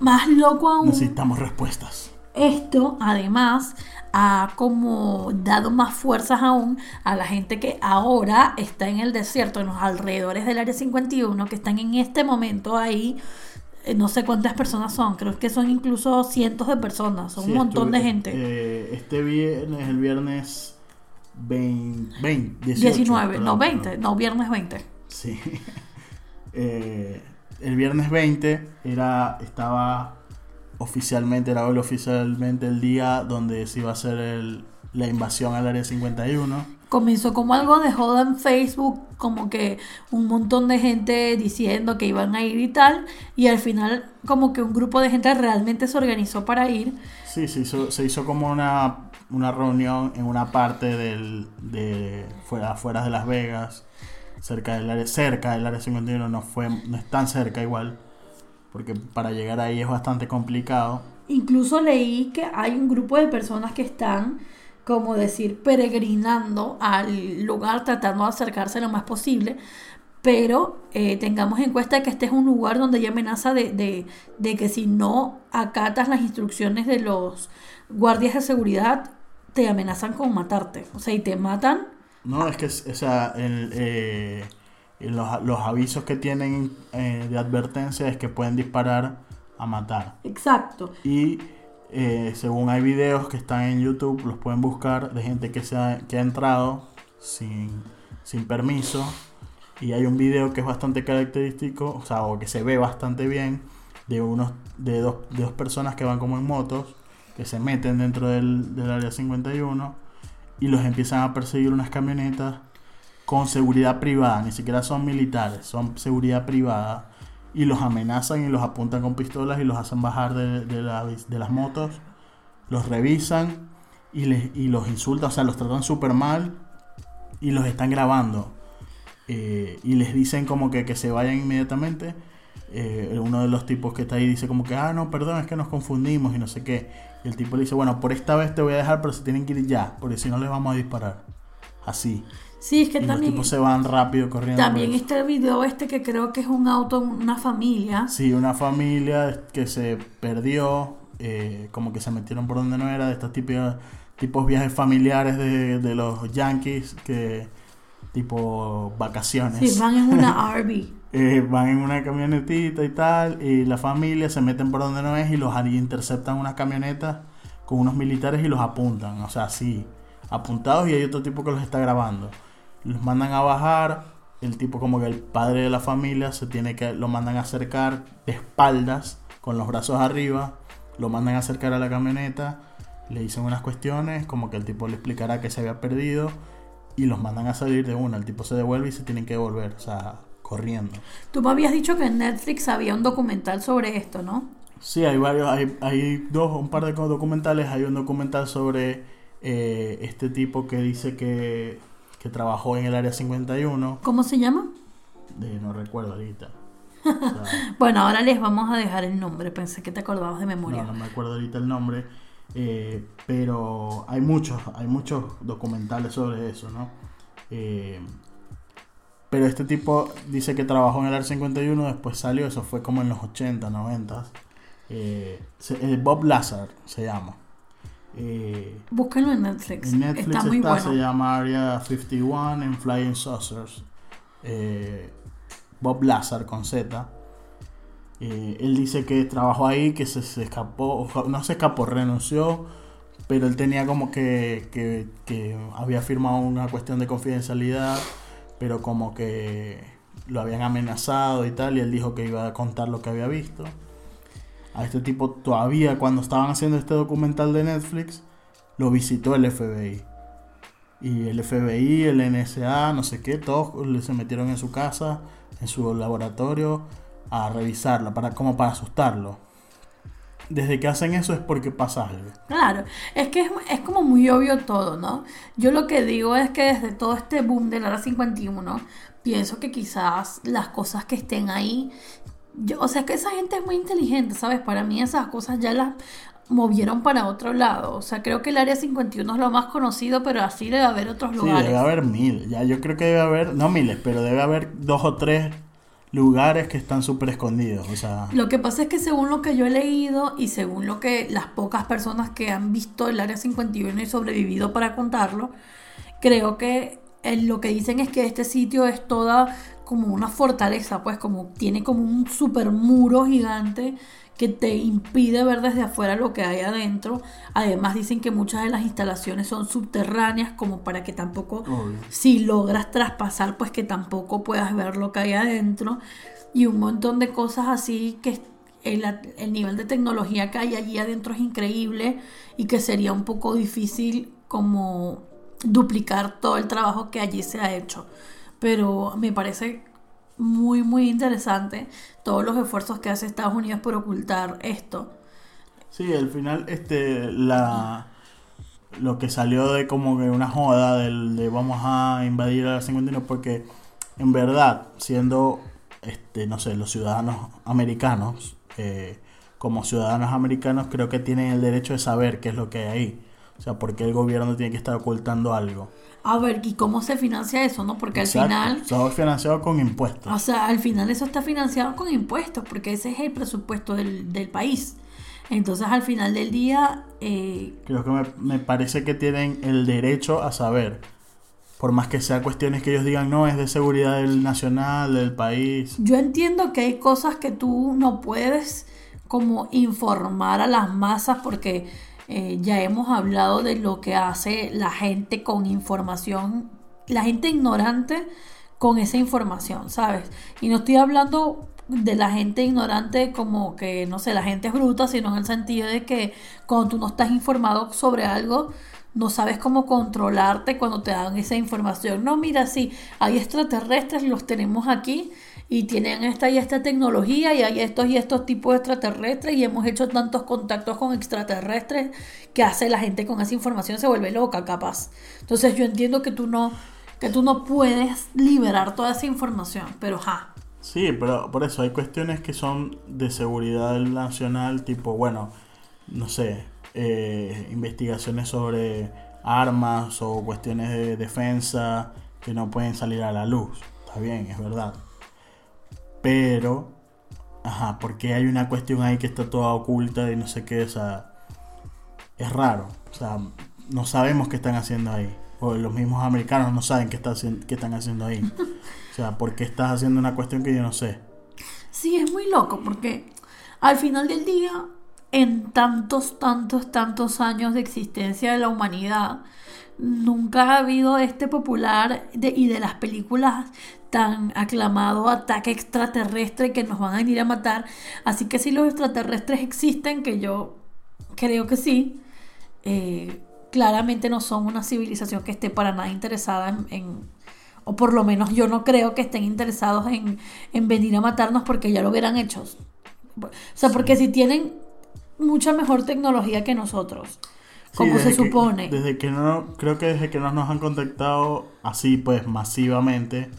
[SPEAKER 1] Más loco aún.
[SPEAKER 2] Necesitamos respuestas.
[SPEAKER 1] Esto, además, ha como dado más fuerzas aún a la gente que ahora está en el desierto, en los alrededores del Área 51, que están en este momento ahí. Eh, no sé cuántas personas son, creo que son incluso cientos de personas, son un montón de gente.
[SPEAKER 2] Eh, este viernes, el viernes 20,
[SPEAKER 1] 19, no 20, no. viernes 20.
[SPEAKER 2] Sí. Eh, el viernes 20 era, estaba oficialmente, era hoy oficialmente el día donde se iba a hacer la invasión al área 51.
[SPEAKER 1] Comenzó como algo de joda en Facebook, como que un montón de gente diciendo que iban a ir y tal, y al final como que un grupo de gente realmente se organizó para ir.
[SPEAKER 2] Sí, se hizo, se hizo como una una reunión en una parte del, de fuera, afuera de Las Vegas, cerca del área, cerca del área 51, no, fue, no es tan cerca igual, porque para llegar ahí es bastante complicado.
[SPEAKER 1] Incluso leí que hay un grupo de personas que están, como decir, peregrinando al lugar, tratando de acercarse lo más posible, pero eh, tengamos en cuenta que este es un lugar donde hay amenaza de, de, de, que si no acatas las instrucciones de los guardias de seguridad, te amenazan con matarte. O sea, y te matan.
[SPEAKER 2] No, es que, o sea, eh, los, avisos que tienen eh, de advertencia es que pueden disparar a matar.
[SPEAKER 1] Exacto.
[SPEAKER 2] Y eh, según hay videos que están en YouTube, los pueden buscar de gente que, se ha, que ha entrado sin, sin permiso. Y hay un video que es bastante característico, o sea, o que se ve bastante bien, de, unos, de, dos, de dos personas que van como en motos que se meten dentro del, área 51 y los empiezan a perseguir unas camionetas con seguridad privada, ni siquiera son militares, son seguridad privada y los amenazan y los apuntan con pistolas y los hacen bajar de, de, las motos, los revisan y, les, y los insultan, o sea, los tratan súper mal y los están grabando eh, y les dicen como que, que se vayan inmediatamente. Eh, uno de los tipos que está ahí dice como que, ah, no, perdón, es que nos confundimos y no sé qué. Y el tipo le dice, bueno, por esta vez te voy a dejar, pero se tienen que ir ya, porque si no les vamos a disparar. Así.
[SPEAKER 1] Sí, es que
[SPEAKER 2] y
[SPEAKER 1] también.
[SPEAKER 2] Los tipos se van rápido corriendo.
[SPEAKER 1] También está el video este que creo que es un auto, una familia.
[SPEAKER 2] Sí, una familia que se perdió, eh, como que se metieron por donde no era, de estos tipos, tipos viajes familiares de, de los yankees que tipo vacaciones.
[SPEAKER 1] Sí, van en una RV.
[SPEAKER 2] Eh, van en una camionetita y tal, y la familia se meten por donde no es y los interceptan unas camionetas con unos militares y los apuntan, o sea, sí, apuntados y hay otro tipo que los está grabando. Los mandan a bajar, el tipo como que el padre de la familia se tiene que, lo mandan a acercar de espaldas, con los brazos arriba, lo mandan a acercar a la camioneta, le dicen unas cuestiones, como que el tipo le explicará que se había perdido y los mandan a salir de una, el tipo se devuelve y se tienen que devolver, o sea, corriendo.
[SPEAKER 1] Tú me habías dicho que en Netflix había un documental sobre esto, ¿no?
[SPEAKER 2] Sí, hay varios, hay, hay dos, un par de documentales. Hay un documental sobre eh, este tipo que dice que, que, trabajó en el área 51.
[SPEAKER 1] ¿Cómo se llama?
[SPEAKER 2] no recuerdo ahorita.
[SPEAKER 1] bueno, ahora les vamos a dejar el nombre. Pensé que te acordabas de memoria.
[SPEAKER 2] No, no me acuerdo ahorita el nombre. Eh, pero hay muchos, hay muchos documentales sobre eso, ¿no? Eh, pero este tipo dice que trabajó en el área 51, después salió, eso fue como en los 80, 90. Eh, eh, Bob Lazar se llama.
[SPEAKER 1] Eh, Búsquenlo en Netflix.
[SPEAKER 2] En Netflix está, muy bueno. se llama Area 51 en Flying Saucers. Eh, Bob Lazar con Z. él dice que trabajó ahí, que se, se, escapó, no se escapó, renunció, pero él tenía como que, que, que había firmado una cuestión de confidencialidad, pero como que lo habían amenazado y tal, y él dijo que iba a contar lo que había visto a este tipo todavía cuando estaban haciendo este documental de Netflix, lo visitó el FBI. Y el FBI, el NSA, no sé qué, todos se metieron en su casa, en su laboratorio, a revisarla, para, como para asustarlo. Desde que hacen eso es porque pasa algo.
[SPEAKER 1] Claro, es que es, es como muy obvio todo, ¿no? Yo lo que digo es que desde todo este boom de la Hora 51, pienso que quizás las cosas que estén ahí yo, o sea que esa gente es muy inteligente, ¿sabes? Para mí esas cosas ya las movieron para otro lado. O sea, creo que el área 51 es lo más conocido, pero así debe haber otros lugares.
[SPEAKER 2] Sí, debe haber mil. Ya, yo creo que debe haber, no miles, pero debe haber dos o tres lugares que están súper escondidos. O sea...
[SPEAKER 1] Lo que pasa es que según lo que yo he leído y según lo que las pocas personas que han visto el área 51 y sobrevivido para contarlo, creo que lo que dicen es que este sitio es toda como una fortaleza, pues como tiene como un super muro gigante que te impide ver desde afuera lo que hay adentro. Además dicen que muchas de las instalaciones son subterráneas como para que tampoco, si logras traspasar, pues que tampoco puedas ver lo que hay adentro. Y un montón de cosas así que el, el nivel de tecnología que hay allí adentro es increíble y que sería un poco difícil como duplicar todo el trabajo que allí se ha hecho pero me parece muy, muy interesante todos los esfuerzos que hace Estados Unidos por ocultar esto.
[SPEAKER 2] Sí, al final, este, la, lo que salió de como que una joda del, de vamos a invadir a la 51 porque en verdad, siendo, este, no sé, los ciudadanos americanos, eh, como ciudadanos americanos creo que tienen el derecho de saber qué es lo que hay ahí. O sea, porque el gobierno tiene que estar ocultando algo.
[SPEAKER 1] A ver, ¿y cómo se financia eso, no? Porque al final...
[SPEAKER 2] Está financiado con impuestos.
[SPEAKER 1] O sea, al final eso está financiado con impuestos, porque ese es el presupuesto del, del país. Entonces, al final del día... Eh,
[SPEAKER 2] Creo que me, me, parece que tienen el derecho a saber. Por más que sea cuestiones que ellos digan, no, es de seguridad del nacional, del país.
[SPEAKER 1] Yo entiendo que hay cosas que tú no puedes como informar a las masas porque eh, ya hemos hablado de lo que hace la gente con información, la gente ignorante con esa información, ¿sabes? Y no estoy hablando de la gente ignorante como que, no sé, la gente es bruta, sino en el sentido de que cuando tú no estás informado sobre algo, no sabes cómo controlarte cuando te dan esa información. No, mira, sí, hay extraterrestres, los tenemos aquí y tienen esta y esta tecnología y hay estos y estos tipos de extraterrestres y hemos hecho tantos contactos con extraterrestres que hace la gente con esa información se vuelve loca capaz. Entonces yo entiendo que tú no que tú no puedes liberar toda esa información, pero ja.
[SPEAKER 2] Sí, pero por eso hay cuestiones que son de seguridad nacional, tipo, bueno, no sé, eh, investigaciones sobre armas o cuestiones de defensa que no pueden salir a la luz. Está bien, es verdad. Pero, ajá, porque hay una cuestión ahí que está toda oculta y no sé qué, o sea, es raro. O sea, no sabemos qué están haciendo ahí. o los mismos americanos no saben qué, qué están haciendo ahí. O sea, ¿por qué estás haciendo una cuestión que yo no sé?
[SPEAKER 1] Sí, es muy loco porque al final del día, en tantos, tantos, tantos años de existencia de la humanidad, nunca ha habido este popular de- y de las películas tan aclamado ataque extraterrestre que nos van a venir a matar. Así que si los extraterrestres existen, que yo creo que sí, eh, claramente no son una civilización que esté para nada interesada en, en- o por lo menos yo no creo que estén interesados en, en venir a matarnos porque ya lo hubieran hecho. O sea, porque si tienen mucha mejor tecnología que nosotros,
[SPEAKER 2] Sí,
[SPEAKER 1] como se
[SPEAKER 2] que-
[SPEAKER 1] supone.
[SPEAKER 2] desde que no, creo que desde que no nos han contactado así, pues masivamente,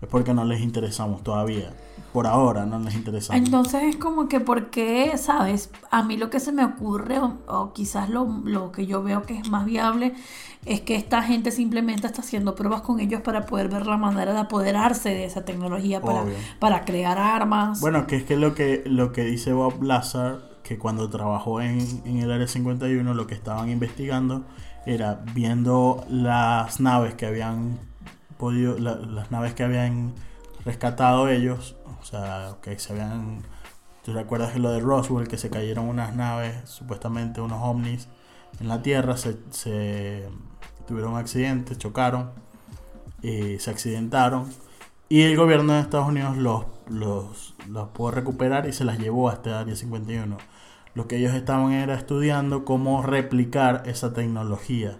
[SPEAKER 2] es porque no les interesamos todavía. Por ahora no les interesamos.
[SPEAKER 1] Entonces es como que, ¿por qué, sabes? A mí lo que se me ocurre, o, o quizás lo, lo que yo veo que es más viable, es que esta gente simplemente está haciendo pruebas con ellos para poder ver la manera de apoderarse de esa tecnología, para,
[SPEAKER 2] Obvio.
[SPEAKER 1] para crear armas.
[SPEAKER 2] Bueno, que es que lo que lo que dice Bob Lazar, que cuando trabajó en, en el Área 51, lo que estaban investigando era viendo las naves que habían las naves que habían rescatado ellos, o sea, que se habían, ¿tú recuerdas lo de Roswell, que se cayeron unas naves, supuestamente unos ovnis en la Tierra, se, se tuvieron un accidente, chocaron, y se accidentaron y el gobierno de Estados Unidos los, los, los pudo recuperar y se las llevó a este área 51. Lo que ellos estaban era estudiando cómo replicar esa tecnología.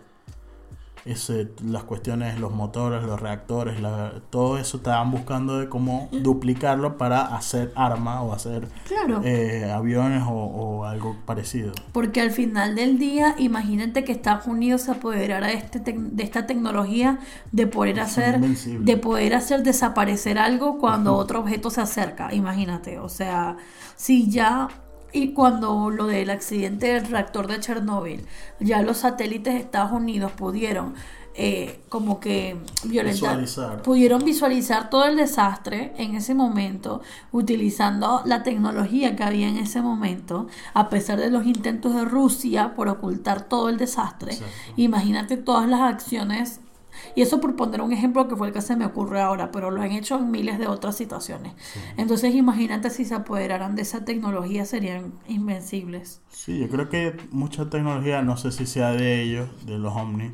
[SPEAKER 2] Ese, las cuestiones, los motores, los reactores, la- todo eso estaban buscando de cómo duplicarlo para hacer arma o hacer
[SPEAKER 1] claro.
[SPEAKER 2] eh, aviones o, o algo parecido.
[SPEAKER 1] Porque al final del día, imagínate que Estados Unidos se apoderara de, este de esta tecnología de poder hacer de poder hacer desaparecer algo cuando otro objeto se acerca. Imagínate, o sea, si ya y cuando lo del accidente del reactor de Chernóbil, ya los satélites de Estados Unidos pudieron eh, como que violentar,
[SPEAKER 2] Visualizar.
[SPEAKER 1] pudieron visualizar todo el desastre en ese momento, utilizando la tecnología que había en ese momento, a pesar de los intentos de Rusia por ocultar todo el desastre.
[SPEAKER 2] Exacto.
[SPEAKER 1] Imagínate todas las acciones, y eso por poner un ejemplo que fue el que se me ocurre ahora, pero lo han hecho en miles de otras situaciones. Entonces imagínate si se apoderaran de esa tecnología, serían invencibles.
[SPEAKER 2] Sí, yo creo que mucha tecnología, no sé si sea de ellos, de los ovnis,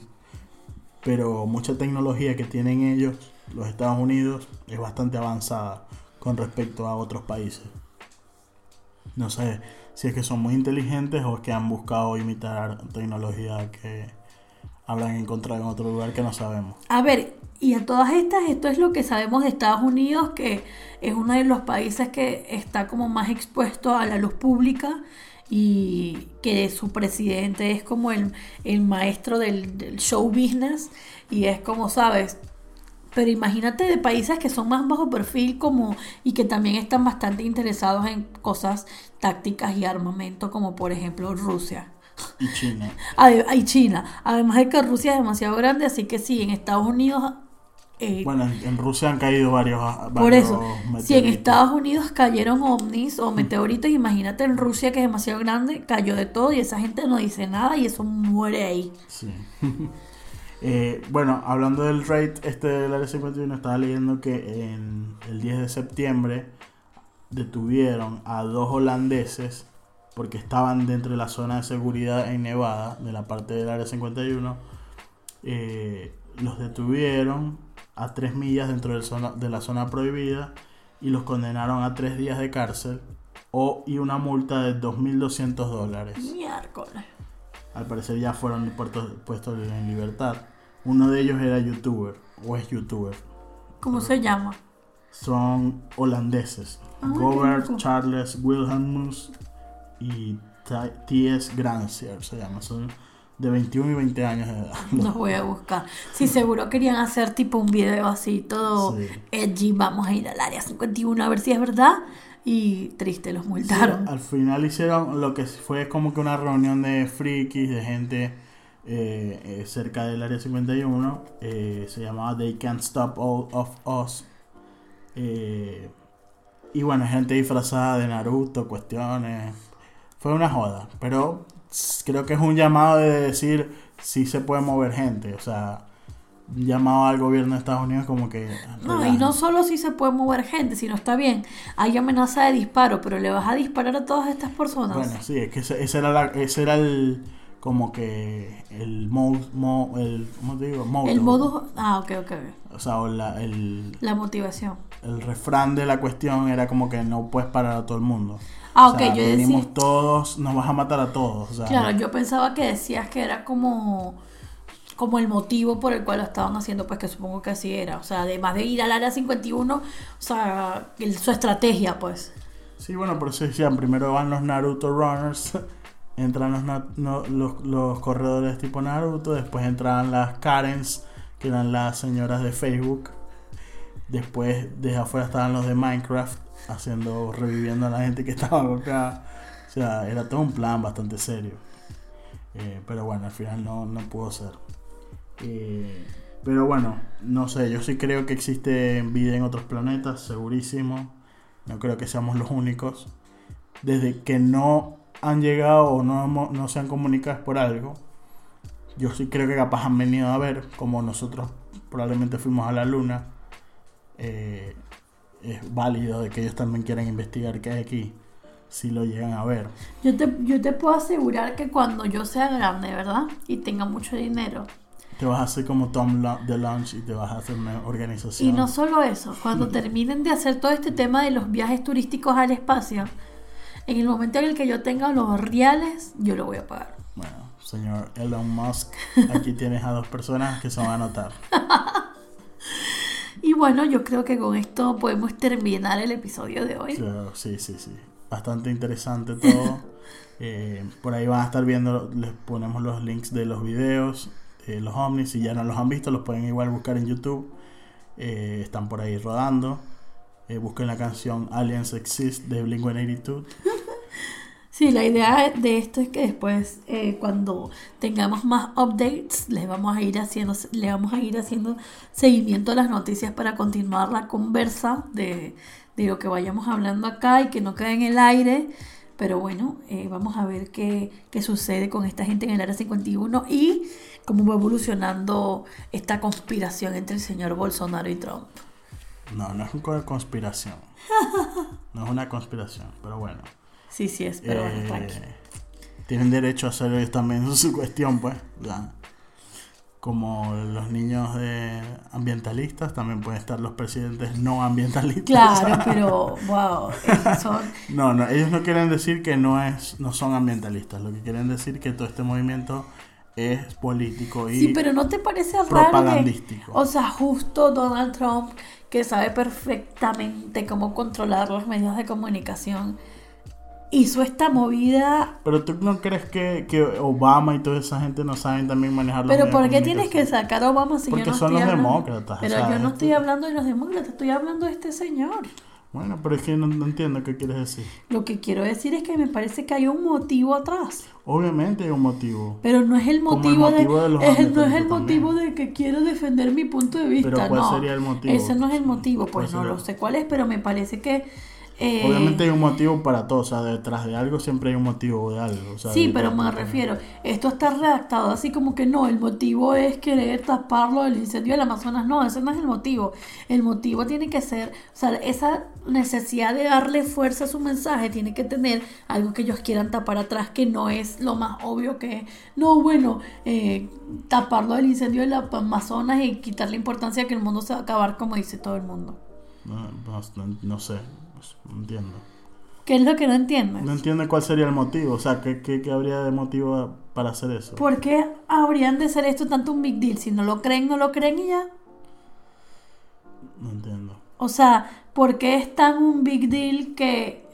[SPEAKER 2] pero mucha tecnología que tienen ellos, los Estados Unidos, es bastante avanzada con respecto a otros países. No sé si es que son muy inteligentes o es que han buscado imitar tecnología que habrán encontrado en otro lugar que no sabemos.
[SPEAKER 1] A ver, y a todas estas, esto es lo que sabemos de Estados Unidos, que es uno de los países que está como más expuesto a la luz pública y que su presidente es como el, el maestro del, show business y es como, sabes, pero imagínate de países que son más bajo perfil como y que también están bastante interesados en cosas tácticas y armamento como por ejemplo Rusia.
[SPEAKER 2] Y China.
[SPEAKER 1] Y China. Además de que Rusia es demasiado grande, así que sí, en Estados Unidos. eh,
[SPEAKER 2] Bueno, en, Rusia han caído varios.
[SPEAKER 1] por
[SPEAKER 2] varios
[SPEAKER 1] eso, si en
[SPEAKER 2] meteoritos.
[SPEAKER 1] Estados Unidos cayeron ovnis o meteoritos, imagínate en Rusia que es demasiado grande, cayó de todo y esa gente no dice nada y eso muere ahí.
[SPEAKER 2] Sí. Eh, bueno, hablando del raid este del Área 51, estaba leyendo que en el 10 de septiembre detuvieron a dos holandeses porque estaban dentro de la zona de seguridad en Nevada, de la parte del Área 51. Eh, los detuvieron a tres millas dentro zona- de la zona prohibida y los condenaron a tres días de cárcel o y una multa de 2.200 dólares
[SPEAKER 1] Miércoles.
[SPEAKER 2] al parecer ya fueron puestos, puestos en libertad. Uno de ellos era youtuber, o es youtuber.
[SPEAKER 1] ¿Cómo se llama?
[SPEAKER 2] Son holandeses.
[SPEAKER 1] Ah,
[SPEAKER 2] Gobert
[SPEAKER 1] loco.
[SPEAKER 2] Charles Wilhelmus y T.S. Grancier se llama. Son de 21 y 20 años de edad.
[SPEAKER 1] Los voy a buscar. Sí, seguro querían hacer tipo un video así, todo
[SPEAKER 2] Sí.
[SPEAKER 1] edgy. Vamos a ir al área 51 a ver si es verdad. Y triste, los multaron.
[SPEAKER 2] Al final hicieron lo que fue como que una reunión de frikis, de gente eh, eh, cerca del área 51. eh, se llamaba They Can't Stop All of Us. Eh, y bueno, gente disfrazada de Naruto, cuestiones. Fue una joda, pero creo que es un llamado de decir si se puede mover gente. O sea, llamado al gobierno de Estados Unidos como que...
[SPEAKER 1] No, y no solo si se puede mover gente, sino está bien, hay amenaza de disparo, pero le vas a disparar a todas estas personas.
[SPEAKER 2] Bueno, sí, es que ese, ese era, la- ese era el... Como que el mo, mo- el, ¿cómo te digo? Modo.
[SPEAKER 1] El modus... Ah, ok, ok.
[SPEAKER 2] O sea, o la- el,
[SPEAKER 1] La motivación.
[SPEAKER 2] el refrán de la cuestión era como que no puedes parar a todo el mundo.
[SPEAKER 1] Ah,
[SPEAKER 2] O
[SPEAKER 1] ok,
[SPEAKER 2] sea,
[SPEAKER 1] yo
[SPEAKER 2] venimos
[SPEAKER 1] decía...
[SPEAKER 2] todos, nos vas a matar a todos. O sea,
[SPEAKER 1] Claro, yo pensaba que decías que era como como el motivo por el cual lo estaban haciendo, pues que supongo que así era. O sea, además de ir al área 51, o sea, el- su estrategia, pues.
[SPEAKER 2] Sí, bueno, por eso decían, primero van los Naruto Runners, entran los, los, corredores tipo Naruto, después entran las Karens, que eran las señoras de Facebook, después desde afuera estaban los de Minecraft, haciendo, reviviendo a la gente que estaba golpeada. O sea, era todo un plan bastante serio. Eh, pero bueno, al final no, no pudo ser. Eh, pero bueno, no sé, yo sí creo que existe vida en otros planetas, segurísimo. No creo que seamos los únicos. Desde que no han llegado o no, no se han comunicado por algo. Yo sí creo que capaz han venido a ver, como nosotros probablemente fuimos a la luna. eh, es válido de que ellos también quieran investigar qué hay aquí. Si lo llegan a ver.
[SPEAKER 1] Yo te, yo te puedo asegurar que cuando yo sea grande, ¿verdad? Y tenga mucho dinero.
[SPEAKER 2] Te vas a hacer como Tom de Lunch y te vas a hacer una organización.
[SPEAKER 1] Y no solo eso, cuando terminen de hacer todo este tema de los viajes turísticos al espacio, en el momento en el que yo tenga los reales, yo lo voy a pagar.
[SPEAKER 2] Bueno, señor Elon Musk, aquí tienes a dos personas que se van a anotar.
[SPEAKER 1] Y bueno, yo creo que con esto podemos terminar el episodio de hoy.
[SPEAKER 2] Claro, sí, sí, sí. Bastante interesante todo. Eh, por ahí van a estar viendo, les ponemos los links de los videos, de los ovnis. Si ya no los han visto, los pueden igual buscar en YouTube. Eh, están por ahí rodando. Eh, busquen la canción Aliens Exist de Blink 182.
[SPEAKER 1] Sí, la idea de esto es que después, eh, cuando tengamos más updates, les vamos a ir haciendo, le vamos a ir haciendo seguimiento a las noticias para continuar la conversa de, de lo que vayamos hablando acá y que no quede en el aire. Pero bueno, eh, vamos a ver qué, qué sucede con esta gente en el área 51 y cómo va evolucionando esta conspiración entre el señor Bolsonaro y Trump.
[SPEAKER 2] No, no es una conspiración. No es una conspiración, pero bueno.
[SPEAKER 1] Sí, sí es, pero bueno,
[SPEAKER 2] Eh,
[SPEAKER 1] tranqui.
[SPEAKER 2] tienen derecho a hacer ellos también su cuestión, pues. ya. Como los niños de ambientalistas, también pueden estar los presidentes no ambientalistas.
[SPEAKER 1] Claro, pero wow, son
[SPEAKER 2] No, no, ellos no quieren decir que no es, no son ambientalistas. Lo que quieren decir que todo este movimiento es político y
[SPEAKER 1] Sí, pero ¿no te parece raro que,
[SPEAKER 2] propagandístico.
[SPEAKER 1] o sea, justo Donald Trump, que sabe perfectamente cómo controlar los medios de comunicación, hizo esta movida?
[SPEAKER 2] Pero tú no crees que, que Obama y toda esa gente no saben también manejar los
[SPEAKER 1] Pero ¿por qué tienes que sacar a Obama si
[SPEAKER 2] Porque
[SPEAKER 1] yo no
[SPEAKER 2] son
[SPEAKER 1] estoy
[SPEAKER 2] los
[SPEAKER 1] hablando?
[SPEAKER 2] demócratas, o
[SPEAKER 1] Pero
[SPEAKER 2] sea,
[SPEAKER 1] yo no
[SPEAKER 2] es-
[SPEAKER 1] estoy hablando de los demócratas, estoy hablando de este señor.
[SPEAKER 2] Bueno, pero es que no, no entiendo qué quieres decir.
[SPEAKER 1] Lo que quiero decir es que me parece que hay un motivo atrás.
[SPEAKER 2] Obviamente hay un motivo.
[SPEAKER 1] Pero no es el motivo, de,
[SPEAKER 2] de los
[SPEAKER 1] es no es el motivo
[SPEAKER 2] también.
[SPEAKER 1] de que quiero defender mi punto de vista.
[SPEAKER 2] Pero ¿cuál
[SPEAKER 1] no,
[SPEAKER 2] sería el motivo?
[SPEAKER 1] Ese no es el motivo, pues
[SPEAKER 2] ¿Cuál
[SPEAKER 1] no lo sé cuál es, pero me parece que eh,
[SPEAKER 2] Obviamente hay un motivo para todo, o sea, detrás de algo siempre hay un motivo de algo. o sea,
[SPEAKER 1] Sí,
[SPEAKER 2] de-
[SPEAKER 1] pero me
[SPEAKER 2] de-
[SPEAKER 1] refiero, esto está redactado así como que no, el motivo es querer taparlo del incendio del Amazonas, no, ese no es el motivo. El motivo tiene que ser, o sea, esa necesidad de darle fuerza a su mensaje tiene que tener algo que ellos quieran tapar atrás, que no es lo más obvio que, no, bueno, eh, taparlo del incendio del Amazonas y quitarle importancia a que el mundo se va a acabar como dice todo el mundo.
[SPEAKER 2] No- no- no sé, pues, no entiendo.
[SPEAKER 1] ¿Qué es lo que no entiendes?
[SPEAKER 2] No entiendo cuál sería el motivo, o sea, ¿qué, qué, qué habría de motivo para hacer eso?
[SPEAKER 1] ¿Por qué habrían de ser esto tanto un big deal? Si no lo creen, no lo creen y ya.
[SPEAKER 2] No entiendo.
[SPEAKER 1] O sea, ¿por qué es tan un big deal que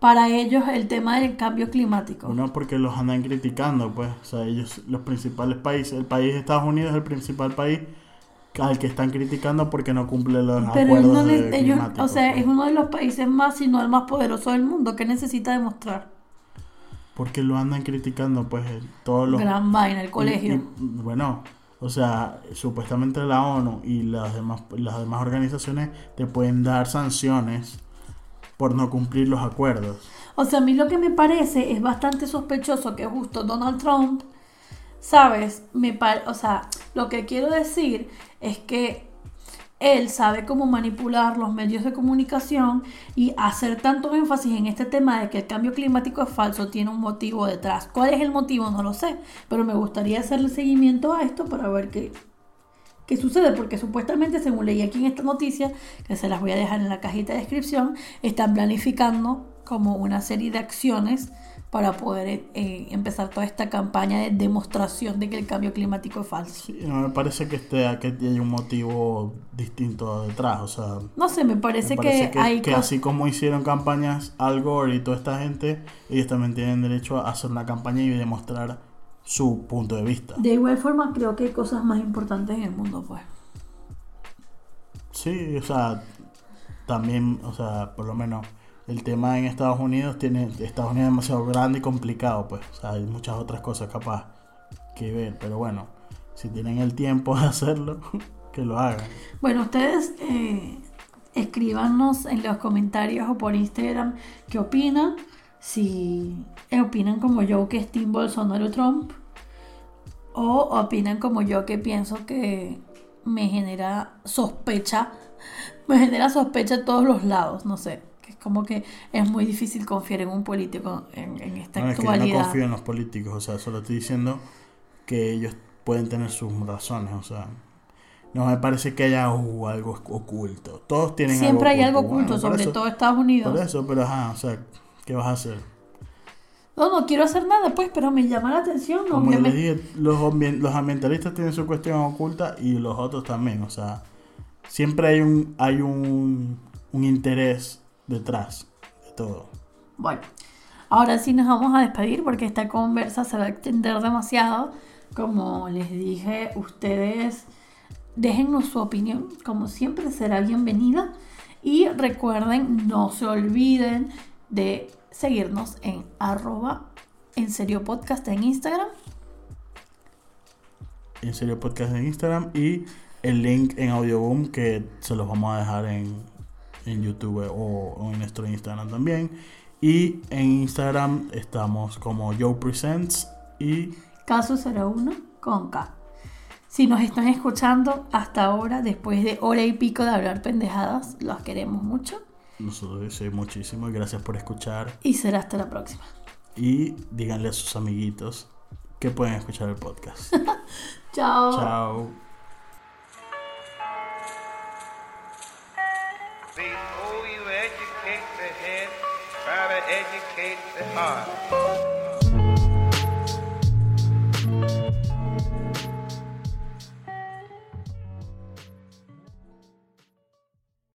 [SPEAKER 1] para ellos el tema del cambio climático?
[SPEAKER 2] Uno porque los andan criticando, pues, o sea, ellos, los principales países, el país de Estados Unidos es el principal país al que están criticando porque no cumple los
[SPEAKER 1] Pero
[SPEAKER 2] acuerdos
[SPEAKER 1] no
[SPEAKER 2] de
[SPEAKER 1] ellos, o sea,
[SPEAKER 2] pues.
[SPEAKER 1] es uno de los países más, si no el más poderoso del mundo. ¿Qué necesita demostrar?
[SPEAKER 2] Porque lo andan criticando, pues, eh, todos los...
[SPEAKER 1] Gran vaina, el colegio.
[SPEAKER 2] Y- y, bueno, o sea, supuestamente la ONU y las demás, las demás organizaciones te pueden dar sanciones por no cumplir los acuerdos.
[SPEAKER 1] O sea, a mí lo que me parece es bastante sospechoso que justo Donald Trump, ¿sabes? Me o sea, Lo que quiero decir es que él sabe cómo manipular los medios de comunicación y hacer tanto énfasis en este tema de que el cambio climático es falso, tiene un motivo detrás. ¿Cuál es el motivo? No lo sé, pero me gustaría hacerle seguimiento a esto para ver qué, qué sucede, porque supuestamente, según leí aquí en esta noticia, que se las voy a dejar en la cajita de descripción, están planificando como una serie de acciones para poder eh, empezar toda esta campaña de demostración de que el cambio climático es falso.
[SPEAKER 2] Sí, no me parece que, esté, que hay un motivo distinto detrás, o sea...
[SPEAKER 1] No sé, me parece, que, hay...
[SPEAKER 2] Que así como hicieron campañas Al Gore y toda esta gente, ellos también tienen derecho a hacer una campaña y demostrar su punto de vista.
[SPEAKER 1] De igual forma, creo que hay cosas más importantes en el mundo, pues.
[SPEAKER 2] Sí, o sea, también, o sea, por lo menos el tema en Estados Unidos tiene Estados Unidos es demasiado grande y complicado, pues, hay muchas otras cosas capaz que ver, pero bueno, si tienen el tiempo de hacerlo, que lo hagan.
[SPEAKER 1] Bueno, ustedes eh, escríbanos en los comentarios o por Instagram qué opinan, si opinan como yo que es Team Bolsonaro Trump o opinan como yo que pienso que me genera sospecha, me genera sospecha en todos los lados, no sé como que es muy difícil confiar en un político en, esta actualidad.
[SPEAKER 2] yo no confío en los políticos, o sea, solo estoy diciendo que ellos pueden tener sus razones, o sea, no me parece que haya uh, algo oculto. Todos tienen
[SPEAKER 1] Siempre hay algo oculto, sobre todo Estados Unidos.
[SPEAKER 2] Por eso, pero ajá, o sea, ¿qué vas a hacer?
[SPEAKER 1] No, no quiero hacer nada, pues, pero me llama la atención.
[SPEAKER 2] Como les dije, los, los ambientalistas tienen su cuestión oculta y los otros también, o sea, siempre hay un, hay un, un interés detrás de todo.
[SPEAKER 1] Bueno, ahora sí nos vamos a despedir porque esta conversa se va a extender demasiado. Como les dije, ustedes déjennos su opinión, como siempre será bienvenida. Y recuerden, no se olviden de seguirnos en arroba en serio podcast en Instagram.
[SPEAKER 2] En serio podcast en Instagram y el link en Audioboom que se los vamos a dejar en, en YouTube o, en nuestro Instagram también. Y en Instagram estamos como Joe Presents y
[SPEAKER 1] Caso 01 con K. Si nos están escuchando hasta ahora, después de hora y pico de hablar pendejadas, los queremos mucho.
[SPEAKER 2] Nosotros sí, muchísimo. Gracias por escuchar.
[SPEAKER 1] Y será hasta la próxima.
[SPEAKER 2] Y díganle a sus amiguitos que pueden escuchar el podcast.
[SPEAKER 1] Chao.
[SPEAKER 2] Chao.
[SPEAKER 3] Before you educate the head, try to educate the heart.